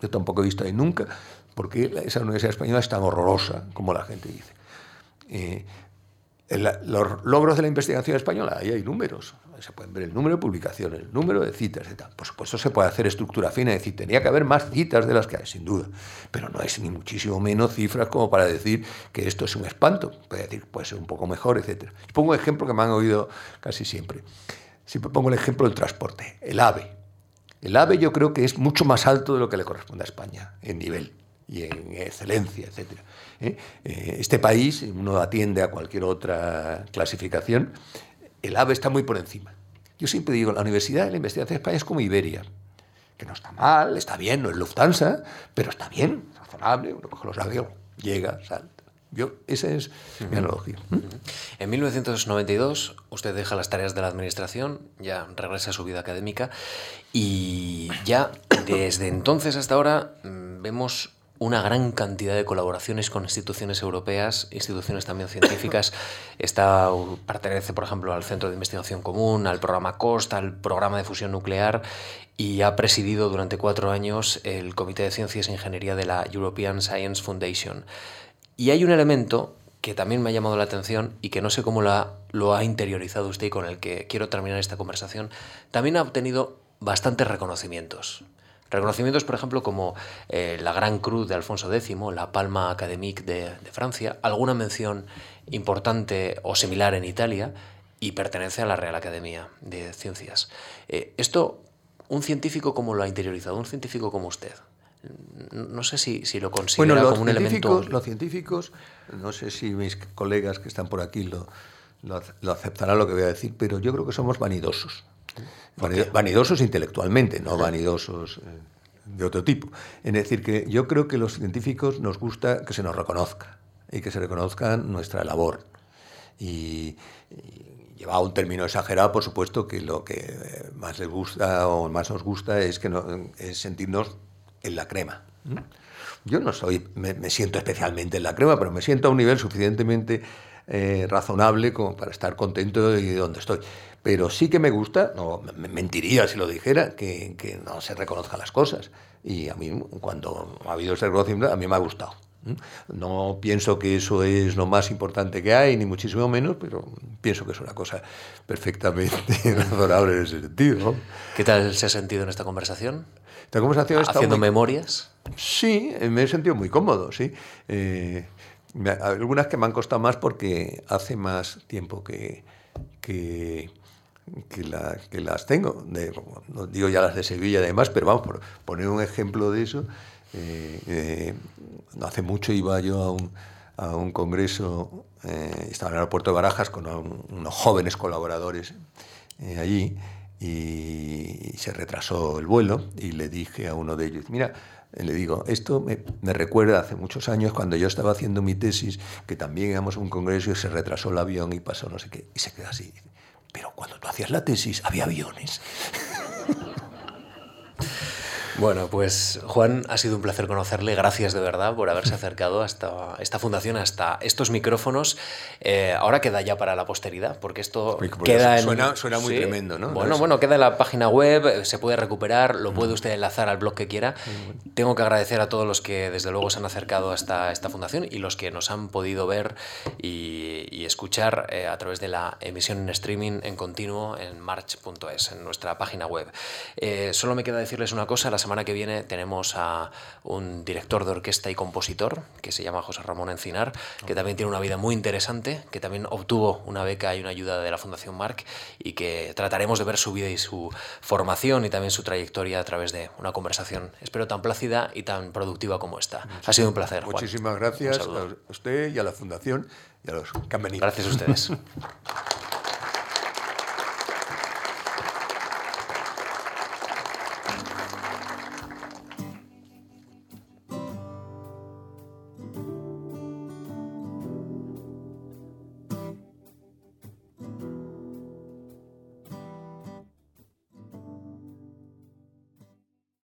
Yo tampoco he visto ahí nunca porque esa universidad española es tan horrorosa como la gente dice. Eh, los logros de la investigación española, ahí hay números, se pueden ver el número de publicaciones, el número de citas tal. Por supuesto se puede hacer estructura fina, es decir, tenía que haber más citas de las que hay, sin duda, pero no es ni muchísimo menos cifras como para decir que esto es un espanto, puede decir, puede ser un poco mejor, etc. Pongo un ejemplo que me han oído casi siempre. siempre pongo el ejemplo del transporte, el AVE. El AVE yo creo que es mucho más alto de lo que le corresponde a España en nivel y en excelencia, etc. ¿eh? Eh, este país, uno atiende a cualquier otra clasificación, el AVE está muy por encima. Yo siempre digo, la Universidad de la Investigación de España es como Iberia, que no está mal, está bien, no es Lufthansa, pero está bien, razonable, uno coge los aviones, llega, salta. Yo, esa es mi analogía. ¿Mm? En 1992 usted deja las tareas de la administración, ya regresa a su vida académica y ya desde entonces hasta ahora mm, vemos una gran cantidad de colaboraciones con instituciones europeas, instituciones también científicas. Está, pertenece, por ejemplo, al Centro de Investigación Común, al programa COST, al programa de fusión nuclear y ha presidido durante cuatro años el Comité de Ciencias e Ingeniería de la European Science Foundation. Y hay un elemento que también me ha llamado la atención y que no sé cómo lo ha interiorizado usted y con el que quiero terminar esta conversación. También ha obtenido bastantes reconocimientos. Reconocimientos, por ejemplo, como eh, la Gran Cruz de Alfonso X, la Palma Académique de, Francia, alguna mención importante o similar en Italia y pertenece a la Real Academia de Ciencias. Eh, esto, un científico como lo ha interiorizado, un científico como usted, no sé si, lo considera como un elemento... Los científicos, no sé si mis colegas que están por aquí lo, lo, aceptarán lo que voy a decir, pero yo creo que somos vanidosos. Vanidosos intelectualmente, no vanidosos eh, de otro tipo. Es decir, que yo creo que los científicos nos gusta que se nos reconozca y que se reconozca nuestra labor. Y, lleva un término exagerado, por supuesto, que lo que más les gusta o más nos gusta es, que es sentirnos en la crema. Yo no soy, me, siento especialmente en la crema, pero me siento a un nivel suficientemente eh, razonable como para estar contento de donde estoy. Pero sí que me gusta, no me mentiría si lo dijera, que, no se reconozcan las cosas. Y a mí, cuando ha habido ese reconocimiento, a mí me ha gustado. No pienso que eso es lo más importante que hay, ni muchísimo menos, pero pienso que es una cosa perfectamente razonable en ese sentido. ¿Qué tal se ha sentido en esta conversación? Esta conversación ¿Haciendo memorias? Sí, me he sentido muy cómodo, sí. Eh, algunas que me han costado más porque hace más tiempo que, que que, las tengo. no digo ya las de Sevilla y demás, pero vamos, por poner un ejemplo de eso, eh, eh, no hace mucho iba yo a un, a un congreso, eh, estaba en el aeropuerto de Barajas con unos jóvenes colaboradores allí y, se retrasó el vuelo y le dije a uno de ellos, mira, le digo, esto me, me, recuerda hace muchos años cuando yo estaba haciendo mi tesis, que también íbamos a un congreso y se retrasó el avión y pasó no sé qué, y se queda así. Pero cuando tú hacías la tesis había aviones. Bueno, pues Juan, ha sido un placer conocerle. Gracias de verdad por haberse acercado hasta esta fundación, hasta estos micrófonos. Eh, ahora queda ya para la posteridad, porque esto queda suena, Suena muy tremendo, ¿no? Bueno, bueno, queda en la página web, se puede recuperar, lo puede usted enlazar al blog que quiera. Tengo que agradecer a todos los que desde luego se han acercado hasta esta fundación y los que nos han podido ver y, escuchar eh, a través de la emisión en streaming en continuo en march.es, en nuestra página web. Eh, solo me queda decirles una cosa, las semana que viene tenemos a un director de orquesta y compositor que se llama José Ramón Encinar, que también tiene una vida muy interesante, que también obtuvo una beca y una ayuda de la Fundación Marc y que trataremos de ver su vida y su formación y también su trayectoria a través de una conversación, espero tan plácida y tan productiva como esta. ha sido un placer. Muchísimas gracias a usted y a la Fundación y a los que han venido. Gracias a ustedes.